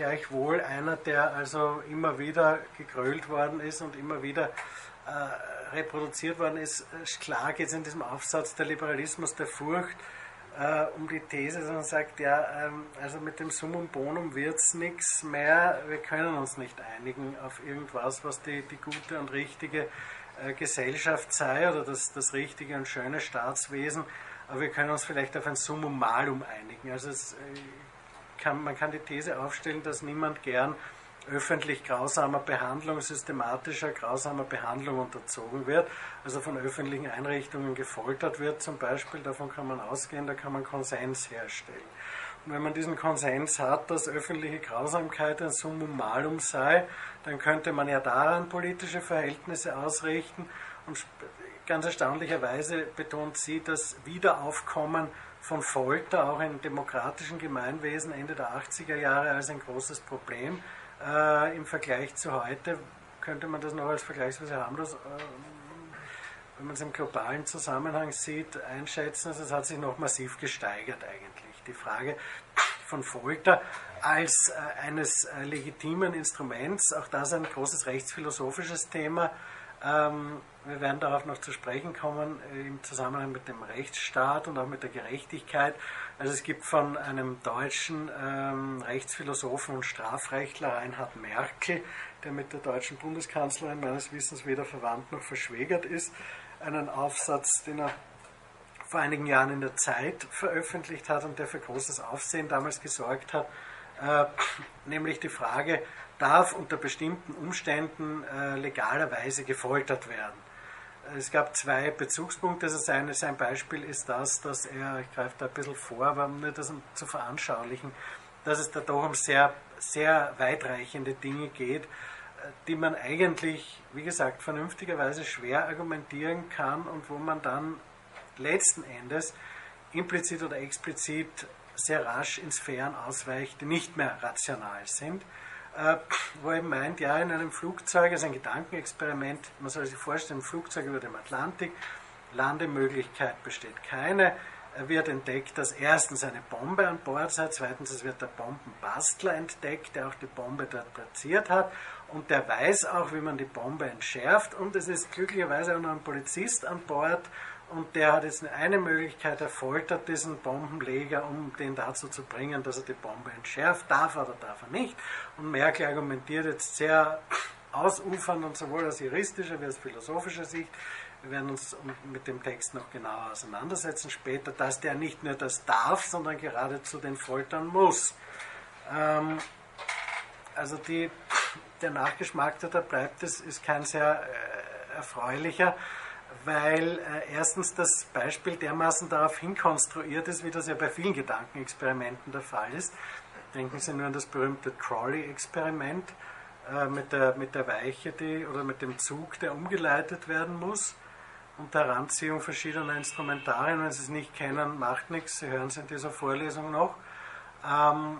gleichwohl einer, der also immer wieder gegrölt worden ist und immer wieder äh, reproduziert worden ist. Klar geht es in diesem Aufsatz der Liberalismus der Furcht äh, um die These, dass man sagt, ja, ähm, also mit dem Summum Bonum wird es nichts mehr, wir können uns nicht einigen auf irgendwas, was die, die gute und richtige äh, Gesellschaft sei oder das, das richtige und schöne Staatswesen, aber wir können uns vielleicht auf ein Summum Malum einigen. Also es, äh, kann, man kann die These aufstellen, dass niemand gern öffentlich grausamer Behandlung, systematischer grausamer Behandlung unterzogen wird, also von öffentlichen Einrichtungen gefoltert wird zum Beispiel, davon kann man ausgehen, da kann man Konsens herstellen. Und wenn man diesen Konsens hat, dass öffentliche Grausamkeit ein Summum malum sei, dann könnte man ja daran politische Verhältnisse ausrichten. Und ganz erstaunlicherweise betont sie das Wiederaufkommen von Folter auch in demokratischen Gemeinwesen Ende der 80er Jahre als ein großes Problem äh, im Vergleich zu heute könnte man das noch als vergleichsweise harmlos, äh, wenn man es im globalen Zusammenhang sieht, einschätzen. Also es hat sich noch massiv gesteigert eigentlich. Die Frage von Folter als äh, eines äh, legitimen Instruments, auch das ein großes rechtsphilosophisches Thema. Ähm, wir werden darauf noch zu sprechen kommen äh, im Zusammenhang mit dem Rechtsstaat und auch mit der Gerechtigkeit. Also es gibt von einem deutschen ähm, Rechtsphilosophen und Strafrechtler Reinhard Merkel, der mit der deutschen Bundeskanzlerin meines Wissens weder verwandt noch verschwägert ist, einen Aufsatz, den er vor einigen Jahren in der Zeit veröffentlicht hat und der für großes Aufsehen damals gesorgt hat, äh, nämlich die Frage, darf unter bestimmten Umständen äh, legalerweise gefoltert werden? Es gab zwei Bezugspunkte. Also sein, sein Beispiel ist das, dass er, ich greife da ein bisschen vor, aber um nur das zu veranschaulichen, dass es da doch um sehr, sehr weitreichende Dinge geht, die man eigentlich, wie gesagt, vernünftigerweise schwer argumentieren kann und wo man dann letzten Endes implizit oder explizit sehr rasch in Sphären ausweicht, die nicht mehr rational sind wo er meint, ja, in einem Flugzeug, also ein Gedankenexperiment, man soll sich vorstellen, ein Flugzeug über dem Atlantik, Landemöglichkeit besteht keine. Er wird entdeckt, dass erstens eine Bombe an Bord sei, zweitens es wird der Bombenbastler entdeckt, der auch die Bombe dort platziert hat. Und der weiß auch, wie man die Bombe entschärft. Und es ist glücklicherweise auch noch ein Polizist an Bord und der hat jetzt eine Möglichkeit, er foltert diesen Bombenleger, um den dazu zu bringen, dass er die Bombe entschärft. Darf er oder darf er nicht? Und Merkel argumentiert jetzt sehr ausufernd und sowohl aus juristischer wie aus philosophischer Sicht, wir werden uns mit dem Text noch genauer auseinandersetzen später, dass der nicht nur das darf, sondern geradezu den foltern muss. Ähm, also die, der Nachgeschmack, der da bleibt, ist, ist kein sehr äh, erfreulicher weil äh, erstens das Beispiel dermaßen darauf hinkonstruiert ist, wie das ja bei vielen Gedankenexperimenten der Fall ist. Denken Sie nur an das berühmte Trolley-Experiment äh, mit, der, mit der Weiche die, oder mit dem Zug, der umgeleitet werden muss und der Heranziehung verschiedener Instrumentarien. Wenn Sie es nicht kennen, macht nichts, Sie hören es in dieser Vorlesung noch. Ähm,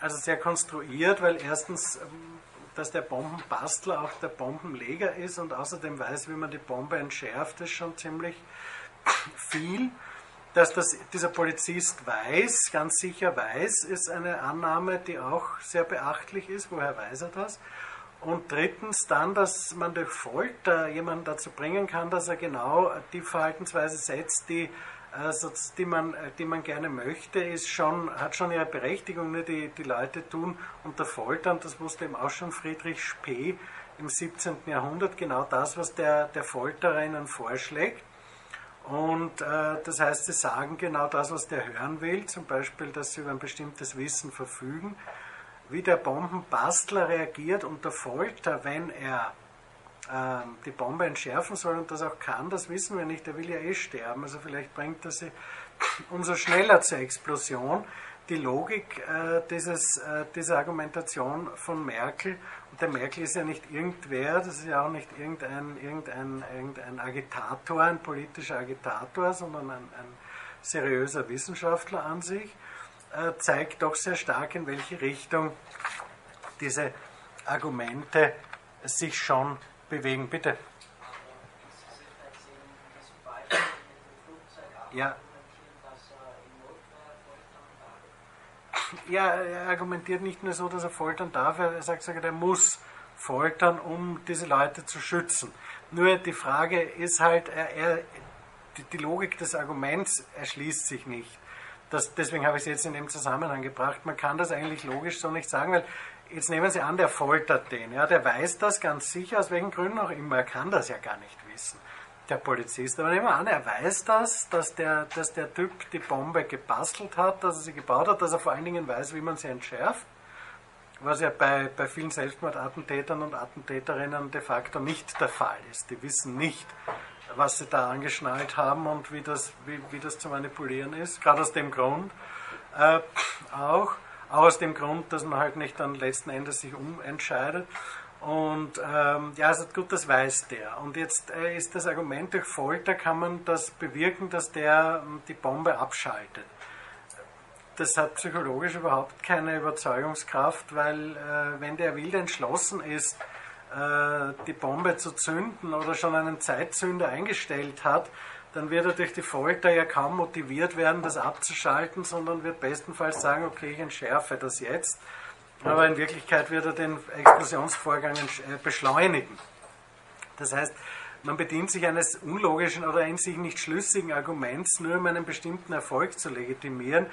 also sehr konstruiert, weil erstens ähm, dass der Bombenbastler auch der Bombenleger ist und außerdem weiß, wie man die Bombe entschärft, ist schon ziemlich viel. Dass das dieser Polizist weiß, ganz sicher weiß, ist eine Annahme, die auch sehr beachtlich ist. Woher weiß er das? Und drittens dann, dass man durch Folter jemanden dazu bringen kann, dass er genau die Verhaltensweise setzt, die also, die, man, die man gerne möchte, ist schon, hat schon ihre Berechtigung. Ne? Die, die Leute tun unter Foltern, das wusste eben auch schon Friedrich Spee im 17. Jahrhundert, genau das, was der, der Folterer ihnen vorschlägt. Und äh, das heißt, sie sagen genau das, was der hören will, zum Beispiel, dass sie über ein bestimmtes Wissen verfügen. Wie der Bombenbastler reagiert unter Folter, wenn er ähm, die Bombe entschärfen soll und das auch kann, das wissen wir nicht. Er will ja eh sterben. Also vielleicht bringt er sie umso schneller zur Explosion. Die Logik äh, dieses, äh, dieser Argumentation von Merkel, und der Merkel ist ja nicht irgendwer, das ist ja auch nicht irgendein, irgendein, irgendein Agitator, ein politischer Agitator, sondern ein, ein seriöser Wissenschaftler an sich. äh, zeigt doch sehr stark, in welche Richtung diese Argumente sich schon bewegen. Bitte. Ja. Ja, er argumentiert nicht nur so, dass er foltern darf, er sagt sogar, er muss foltern, um diese Leute zu schützen. Nur die Frage ist halt, er, er, die, die, Logik des Arguments erschließt sich nicht. Das, deswegen habe ich es jetzt in dem Zusammenhang gebracht. Man kann das eigentlich logisch so nicht sagen, weil jetzt nehmen Sie an, der foltert den. Ja, der weiß das ganz sicher, aus welchen Gründen auch immer. Er kann das ja gar nicht wissen, der Polizist. Aber nehmen wir an, er weiß das, dass der, dass der Typ die Bombe gebastelt hat, dass er sie gebaut hat, dass er vor allen Dingen weiß, wie man sie entschärft was ja bei, bei vielen Selbstmordattentätern und Attentäterinnen de facto nicht der Fall ist. Die wissen nicht, was sie da angeschnallt haben und wie das, wie, wie das zu manipulieren ist. Gerade aus dem Grund äh, auch, auch aus dem Grund, dass man halt nicht dann letzten Endes sich umentscheidet. Und ähm, ja, also gut, das weiß der. Und jetzt äh, ist das Argument, durch Folter kann man das bewirken, dass der ähm, die Bombe abschaltet das hat psychologisch überhaupt keine Überzeugungskraft, weil äh, wenn der wild entschlossen ist, äh, die Bombe zu zünden oder schon einen Zeitzünder eingestellt hat, dann wird er durch die Folter ja kaum motiviert werden, das abzuschalten, sondern wird bestenfalls sagen, okay, ich entschärfe das jetzt. Aber in Wirklichkeit wird er den Explosionsvorgang äh, beschleunigen. Das heißt, man bedient sich eines unlogischen oder in sich nicht schlüssigen Arguments, nur um einen bestimmten Erfolg zu legitimieren.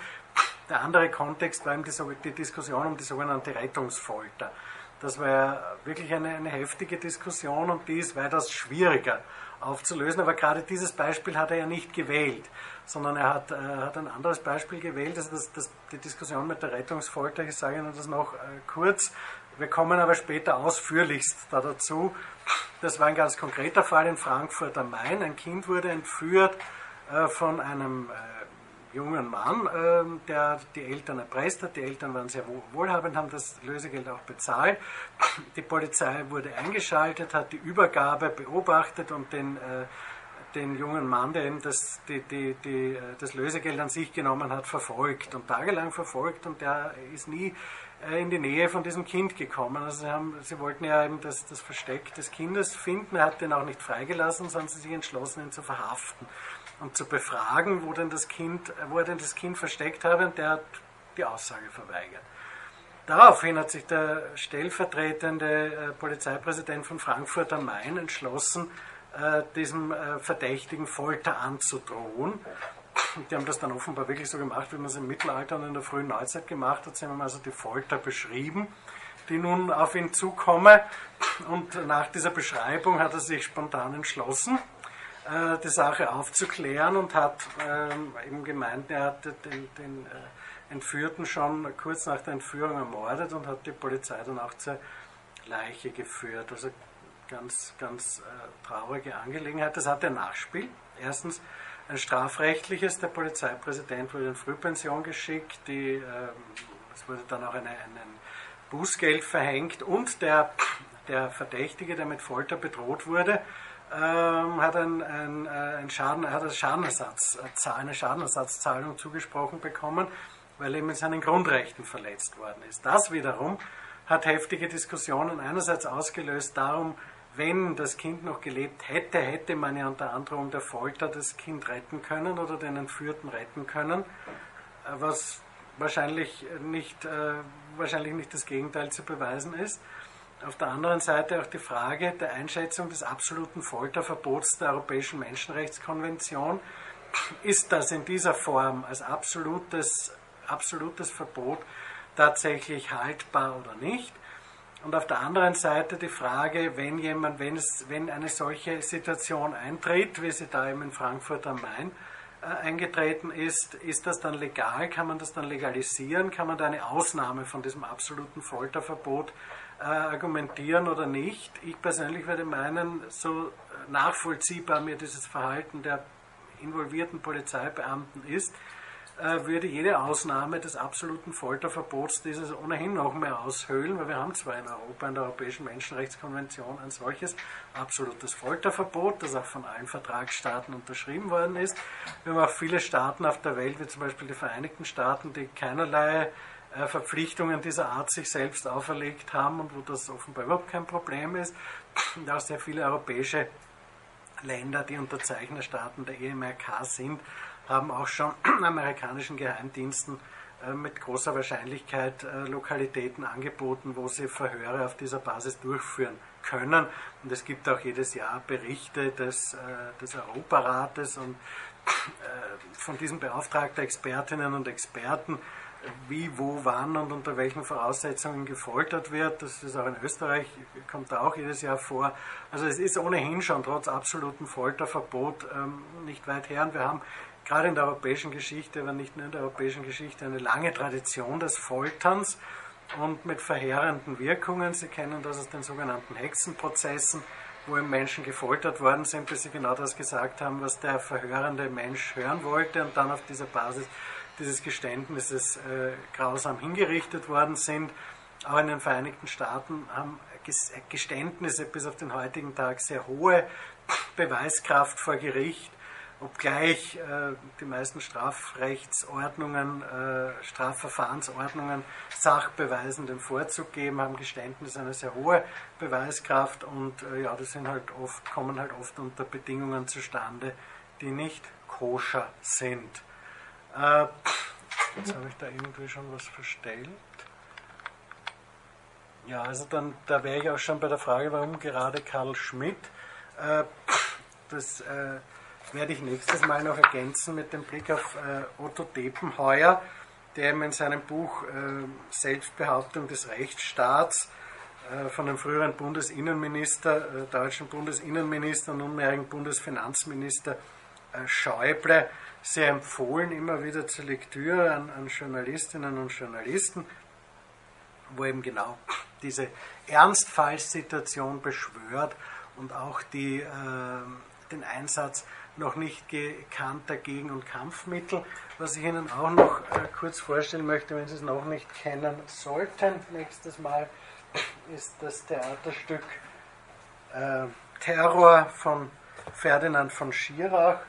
Der andere Kontext war eben die, Diskussion um die sogenannte Rettungsfolter. Das war ja wirklich eine, eine heftige Diskussion und die ist weitaus schwieriger aufzulösen. Aber gerade dieses Beispiel hat er ja nicht gewählt, sondern er hat, äh, hat ein anderes Beispiel gewählt, also das, das, die Diskussion mit der Rettungsfolter. Ich sage Ihnen das noch äh, kurz. Wir kommen aber später ausführlichst da dazu. Das war ein ganz konkreter Fall in Frankfurt am Main. Ein Kind wurde entführt äh, von einem äh, jungen Mann, äh, der die Eltern erpresst hat. Die Eltern waren sehr wohlhabend, haben das Lösegeld auch bezahlt. Die Polizei wurde eingeschaltet, hat die Übergabe beobachtet und den, äh, den jungen Mann, der eben das, die, die, die, äh, das Lösegeld an sich genommen hat, verfolgt und tagelang verfolgt und der ist nie äh, in die Nähe von diesem Kind gekommen. Also sie, haben, sie wollten ja eben das, das Versteck des Kindes finden. Er hat den auch nicht freigelassen, sondern sie sich entschlossen, ihn zu verhaften und zu befragen, wo, denn das kind, wo er denn das Kind versteckt habe. Und der hat die Aussage verweigert. Daraufhin hat sich der stellvertretende äh, Polizeipräsident von Frankfurt am Main entschlossen, äh, diesem Verdächtigen Folter anzudrohen. Die haben das dann offenbar wirklich so gemacht, wie man es im Mittelalter und in der frühen Neuzeit gemacht hat. Sie haben also die Folter beschrieben, die nun auf ihn zukomme. Und nach dieser Beschreibung hat er sich spontan entschlossen, äh, die Sache aufzuklären und hat ähm, eben gemeint, er hatte den, den äh, Entführten schon kurz nach der Entführung ermordet und hat die Polizei dann auch zur Leiche geführt. Also ganz, ganz äh, traurige Angelegenheit. Das hat ein Nachspiel. Erstens, ein strafrechtliches. Der Polizeipräsident wurde in Frühpension geschickt. Die, ähm, es wurde dann auch eine, ein Bußgeld verhängt und der, der Verdächtige, der mit Folter bedroht wurde, ähm, hat, ein, ein, äh, ein Schaden, hat Schadenersatz, äh, eine Schadenersatzzahlung zugesprochen bekommen, weil er mit seinen Grundrechten verletzt worden ist. Das wiederum hat heftige Diskussionen einerseits ausgelöst darum, wenn das Kind noch gelebt hätte, hätte man ja unter Androhung der Folter das Kind retten können oder den Entführten retten können, äh, was wahrscheinlich nicht, äh, wahrscheinlich nicht das Gegenteil zu beweisen ist. Auf der anderen Seite auch die Frage der Einschätzung des absoluten Folterverbots der Europäischen Menschenrechtskonvention. Ist das in dieser Form als absolutes, absolutes Verbot tatsächlich haltbar oder nicht? Und auf der anderen Seite die Frage, wenn jemand, wenn, es, wenn eine solche Situation eintritt, wie sie da eben in Frankfurt am Main äh, eingetreten ist, ist das dann legal? Kann man das dann legalisieren? Kann man da eine Ausnahme von diesem absoluten Folterverbot äh, argumentieren oder nicht? Ich persönlich würde meinen, so nachvollziehbar mir dieses Verhalten der involvierten Polizeibeamten ist, äh, würde jede Ausnahme des absoluten Folterverbots dieses ohnehin noch mehr aushöhlen, weil wir haben zwar in Europa, in der Europäischen Menschenrechtskonvention ein solches absolutes Folterverbot, das auch von allen Vertragsstaaten unterschrieben worden ist. Wir haben auch viele Staaten auf der Welt, wie zum Beispiel die Vereinigten Staaten, die keinerlei äh, Verpflichtungen dieser Art sich selbst auferlegt haben und wo das offenbar überhaupt kein Problem ist. Und auch sehr viele europäische Länder, die Unterzeichnerstaaten der EMRK sind, haben auch schon amerikanischen Geheimdiensten äh, mit großer Wahrscheinlichkeit äh, Lokalitäten angeboten, wo sie Verhöre auf dieser Basis durchführen können. Und es gibt auch jedes Jahr Berichte des, des Europarates und von diesen beauftragten Expertinnen und Experten wie, wo, wann und unter welchen Voraussetzungen gefoltert wird. Das ist auch in Österreich, kommt da auch jedes Jahr vor. Also es ist ohnehin schon trotz absolutem Folterverbot ähm, nicht weit her. Und wir haben gerade in der europäischen Geschichte, aber nicht nur in der europäischen Geschichte, eine lange Tradition des Folterns und mit verheerenden Wirkungen. Sie kennen das aus den sogenannten Hexenprozessen, wo Menschen gefoltert worden sind, bis sie genau das gesagt haben, was der verhörende Mensch hören wollte und dann auf dieser Basis dieses Geständnisses äh, grausam hingerichtet worden sind. Auch in den Vereinigten Staaten haben Geständnisse bis auf den heutigen Tag sehr hohe Beweiskraft vor Gericht, obgleich äh, die meisten Strafrechtsordnungen, äh, Strafverfahrensordnungen Sachbeweisen den Vorzug geben, haben Geständnisse eine sehr hohe Beweiskraft und äh, ja, das sind halt oft, kommen halt oft unter Bedingungen zustande, die nicht koscher sind. Äh, jetzt habe ich da irgendwie schon was verstellt. Ja, also dann, da wäre ich auch schon bei der Frage, warum gerade Karl Schmidt. Äh, das äh, werde ich nächstes Mal noch ergänzen mit dem Blick auf äh, Otto Depenheuer, der in seinem Buch äh, Selbstbehauptung des Rechtsstaats äh, von dem früheren Bundesinnenminister, deutschen Bundesinnenminister, nunmehrigen Bundesfinanzminister Schäuble sehr empfohlen, immer wieder zur Lektüre an, an Journalistinnen und Journalisten, wo eben genau diese Ernstfallssituation beschwört und auch die, äh, den Einsatz noch nicht gekannter Gegen- und Kampfmittel. Was ich Ihnen auch noch äh, kurz vorstellen möchte, wenn Sie es noch nicht kennen sollten, nächstes Mal, ist das Theaterstück äh, Terror von Ferdinand von Schirach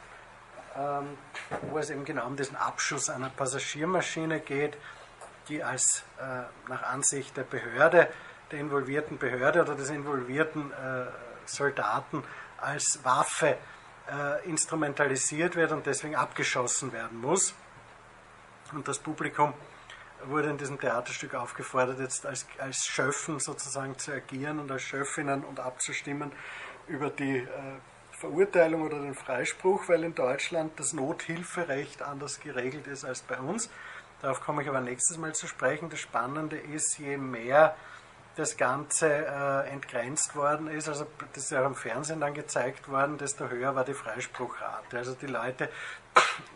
wo es eben genau um diesen Abschuss einer Passagiermaschine geht, die als äh, nach Ansicht der Behörde, der involvierten Behörde oder des involvierten äh, Soldaten als Waffe äh, instrumentalisiert wird und deswegen abgeschossen werden muss. Und das Publikum wurde in diesem Theaterstück aufgefordert, jetzt als, als Schöffen sozusagen zu agieren und als Schöffinnen und abzustimmen über die äh, Verurteilung oder den Freispruch, weil in Deutschland das Nothilferecht anders geregelt ist als bei uns. Darauf komme ich aber nächstes Mal zu sprechen. Das Spannende ist, je mehr das Ganze äh, entgrenzt worden ist, also das ist ja auch im Fernsehen dann gezeigt worden, desto höher war die Freispruchrate. Also die Leute,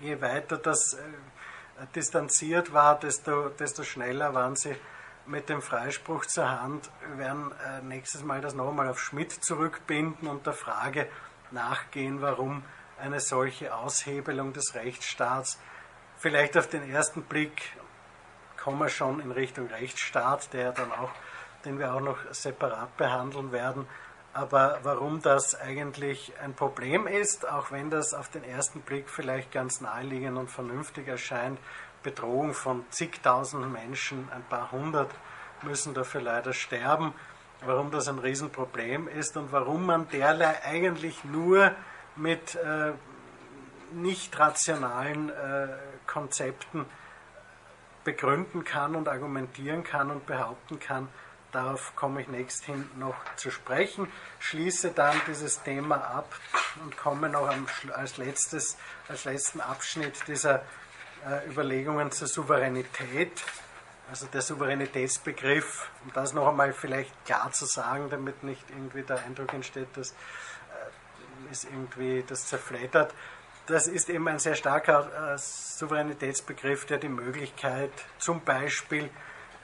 je weiter das äh, distanziert war, desto, desto schneller waren sie mit dem Freispruch zur Hand. Wir werden äh, nächstes Mal das nochmal auf Schmidt zurückbinden und der Frage, nachgehen, warum eine solche Aushebelung des Rechtsstaats vielleicht auf den ersten Blick kommen wir schon in Richtung Rechtsstaat, der dann auch, den wir auch noch separat behandeln werden. Aber warum das eigentlich ein Problem ist, auch wenn das auf den ersten Blick vielleicht ganz naheliegend und vernünftig erscheint, Bedrohung von zigtausend Menschen, ein paar hundert müssen dafür leider sterben warum das ein Riesenproblem ist und warum man derlei eigentlich nur mit äh, nicht rationalen äh, Konzepten begründen kann und argumentieren kann und behaupten kann. Darauf komme ich nächsthin noch zu sprechen. Schließe dann dieses Thema ab und komme noch als, letztes, als letzten Abschnitt dieser äh, Überlegungen zur Souveränität also der Souveränitätsbegriff, um das noch einmal vielleicht klar zu sagen, damit nicht irgendwie der Eindruck entsteht, dass äh, ist irgendwie das zerfleddert. Das ist eben ein sehr starker äh, Souveränitätsbegriff, der die Möglichkeit zum Beispiel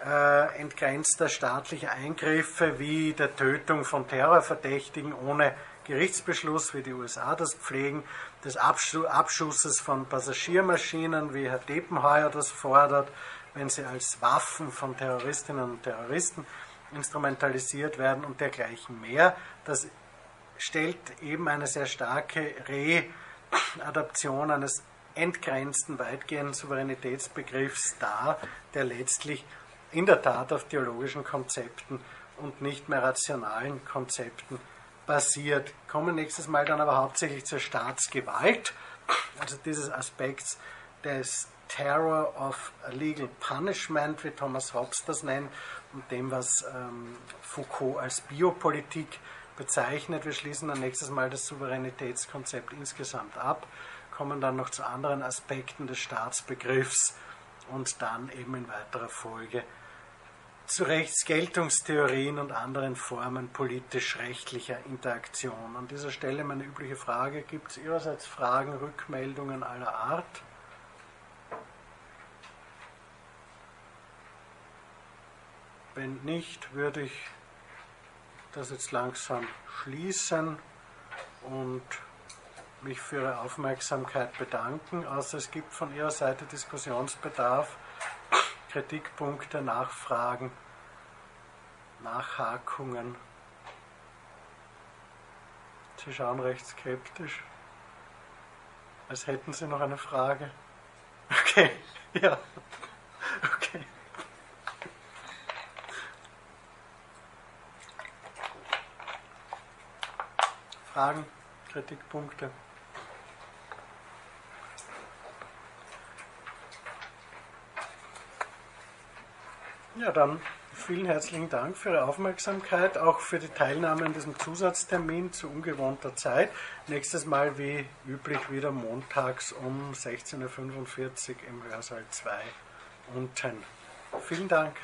äh, entgrenzter staatlicher Eingriffe wie der Tötung von Terrorverdächtigen ohne Gerichtsbeschluss, wie die USA das pflegen, des Abschusses von Passagiermaschinen, wie Herr Depenheuer das fordert, wenn sie als Waffen von Terroristinnen und Terroristen instrumentalisiert werden und dergleichen mehr. Das stellt eben eine sehr starke Readaption eines entgrenzten, weitgehenden Souveränitätsbegriffs dar, der letztlich in der Tat auf theologischen Konzepten und nicht mehr rationalen Konzepten basiert. Kommen nächstes Mal dann aber hauptsächlich zur Staatsgewalt, also dieses Aspekts des Terror of Legal Punishment, wie Thomas Hobbes das nennt, und dem, was ähm, Foucault als Biopolitik bezeichnet. Wir schließen dann nächstes Mal das Souveränitätskonzept insgesamt ab, kommen dann noch zu anderen Aspekten des Staatsbegriffs und dann eben in weiterer Folge zu Rechtsgeltungstheorien und anderen Formen politisch-rechtlicher Interaktion. An dieser Stelle meine übliche Frage, gibt es Ihrerseits Fragen, Rückmeldungen aller Art? Wenn nicht, würde ich das jetzt langsam schließen und mich für Ihre Aufmerksamkeit bedanken. Außer es gibt von Ihrer Seite Diskussionsbedarf, Kritikpunkte, Nachfragen, Nachhakungen. Sie schauen recht skeptisch, als hätten Sie noch eine Frage. Okay, ja, okay. Fragen, Kritikpunkte? Ja, dann vielen herzlichen Dank für Ihre Aufmerksamkeit, auch für die Teilnahme an diesem Zusatztermin zu ungewohnter Zeit. Nächstes Mal wie üblich wieder montags um 16.45 Uhr im Hörsaal 2 unten. Vielen Dank.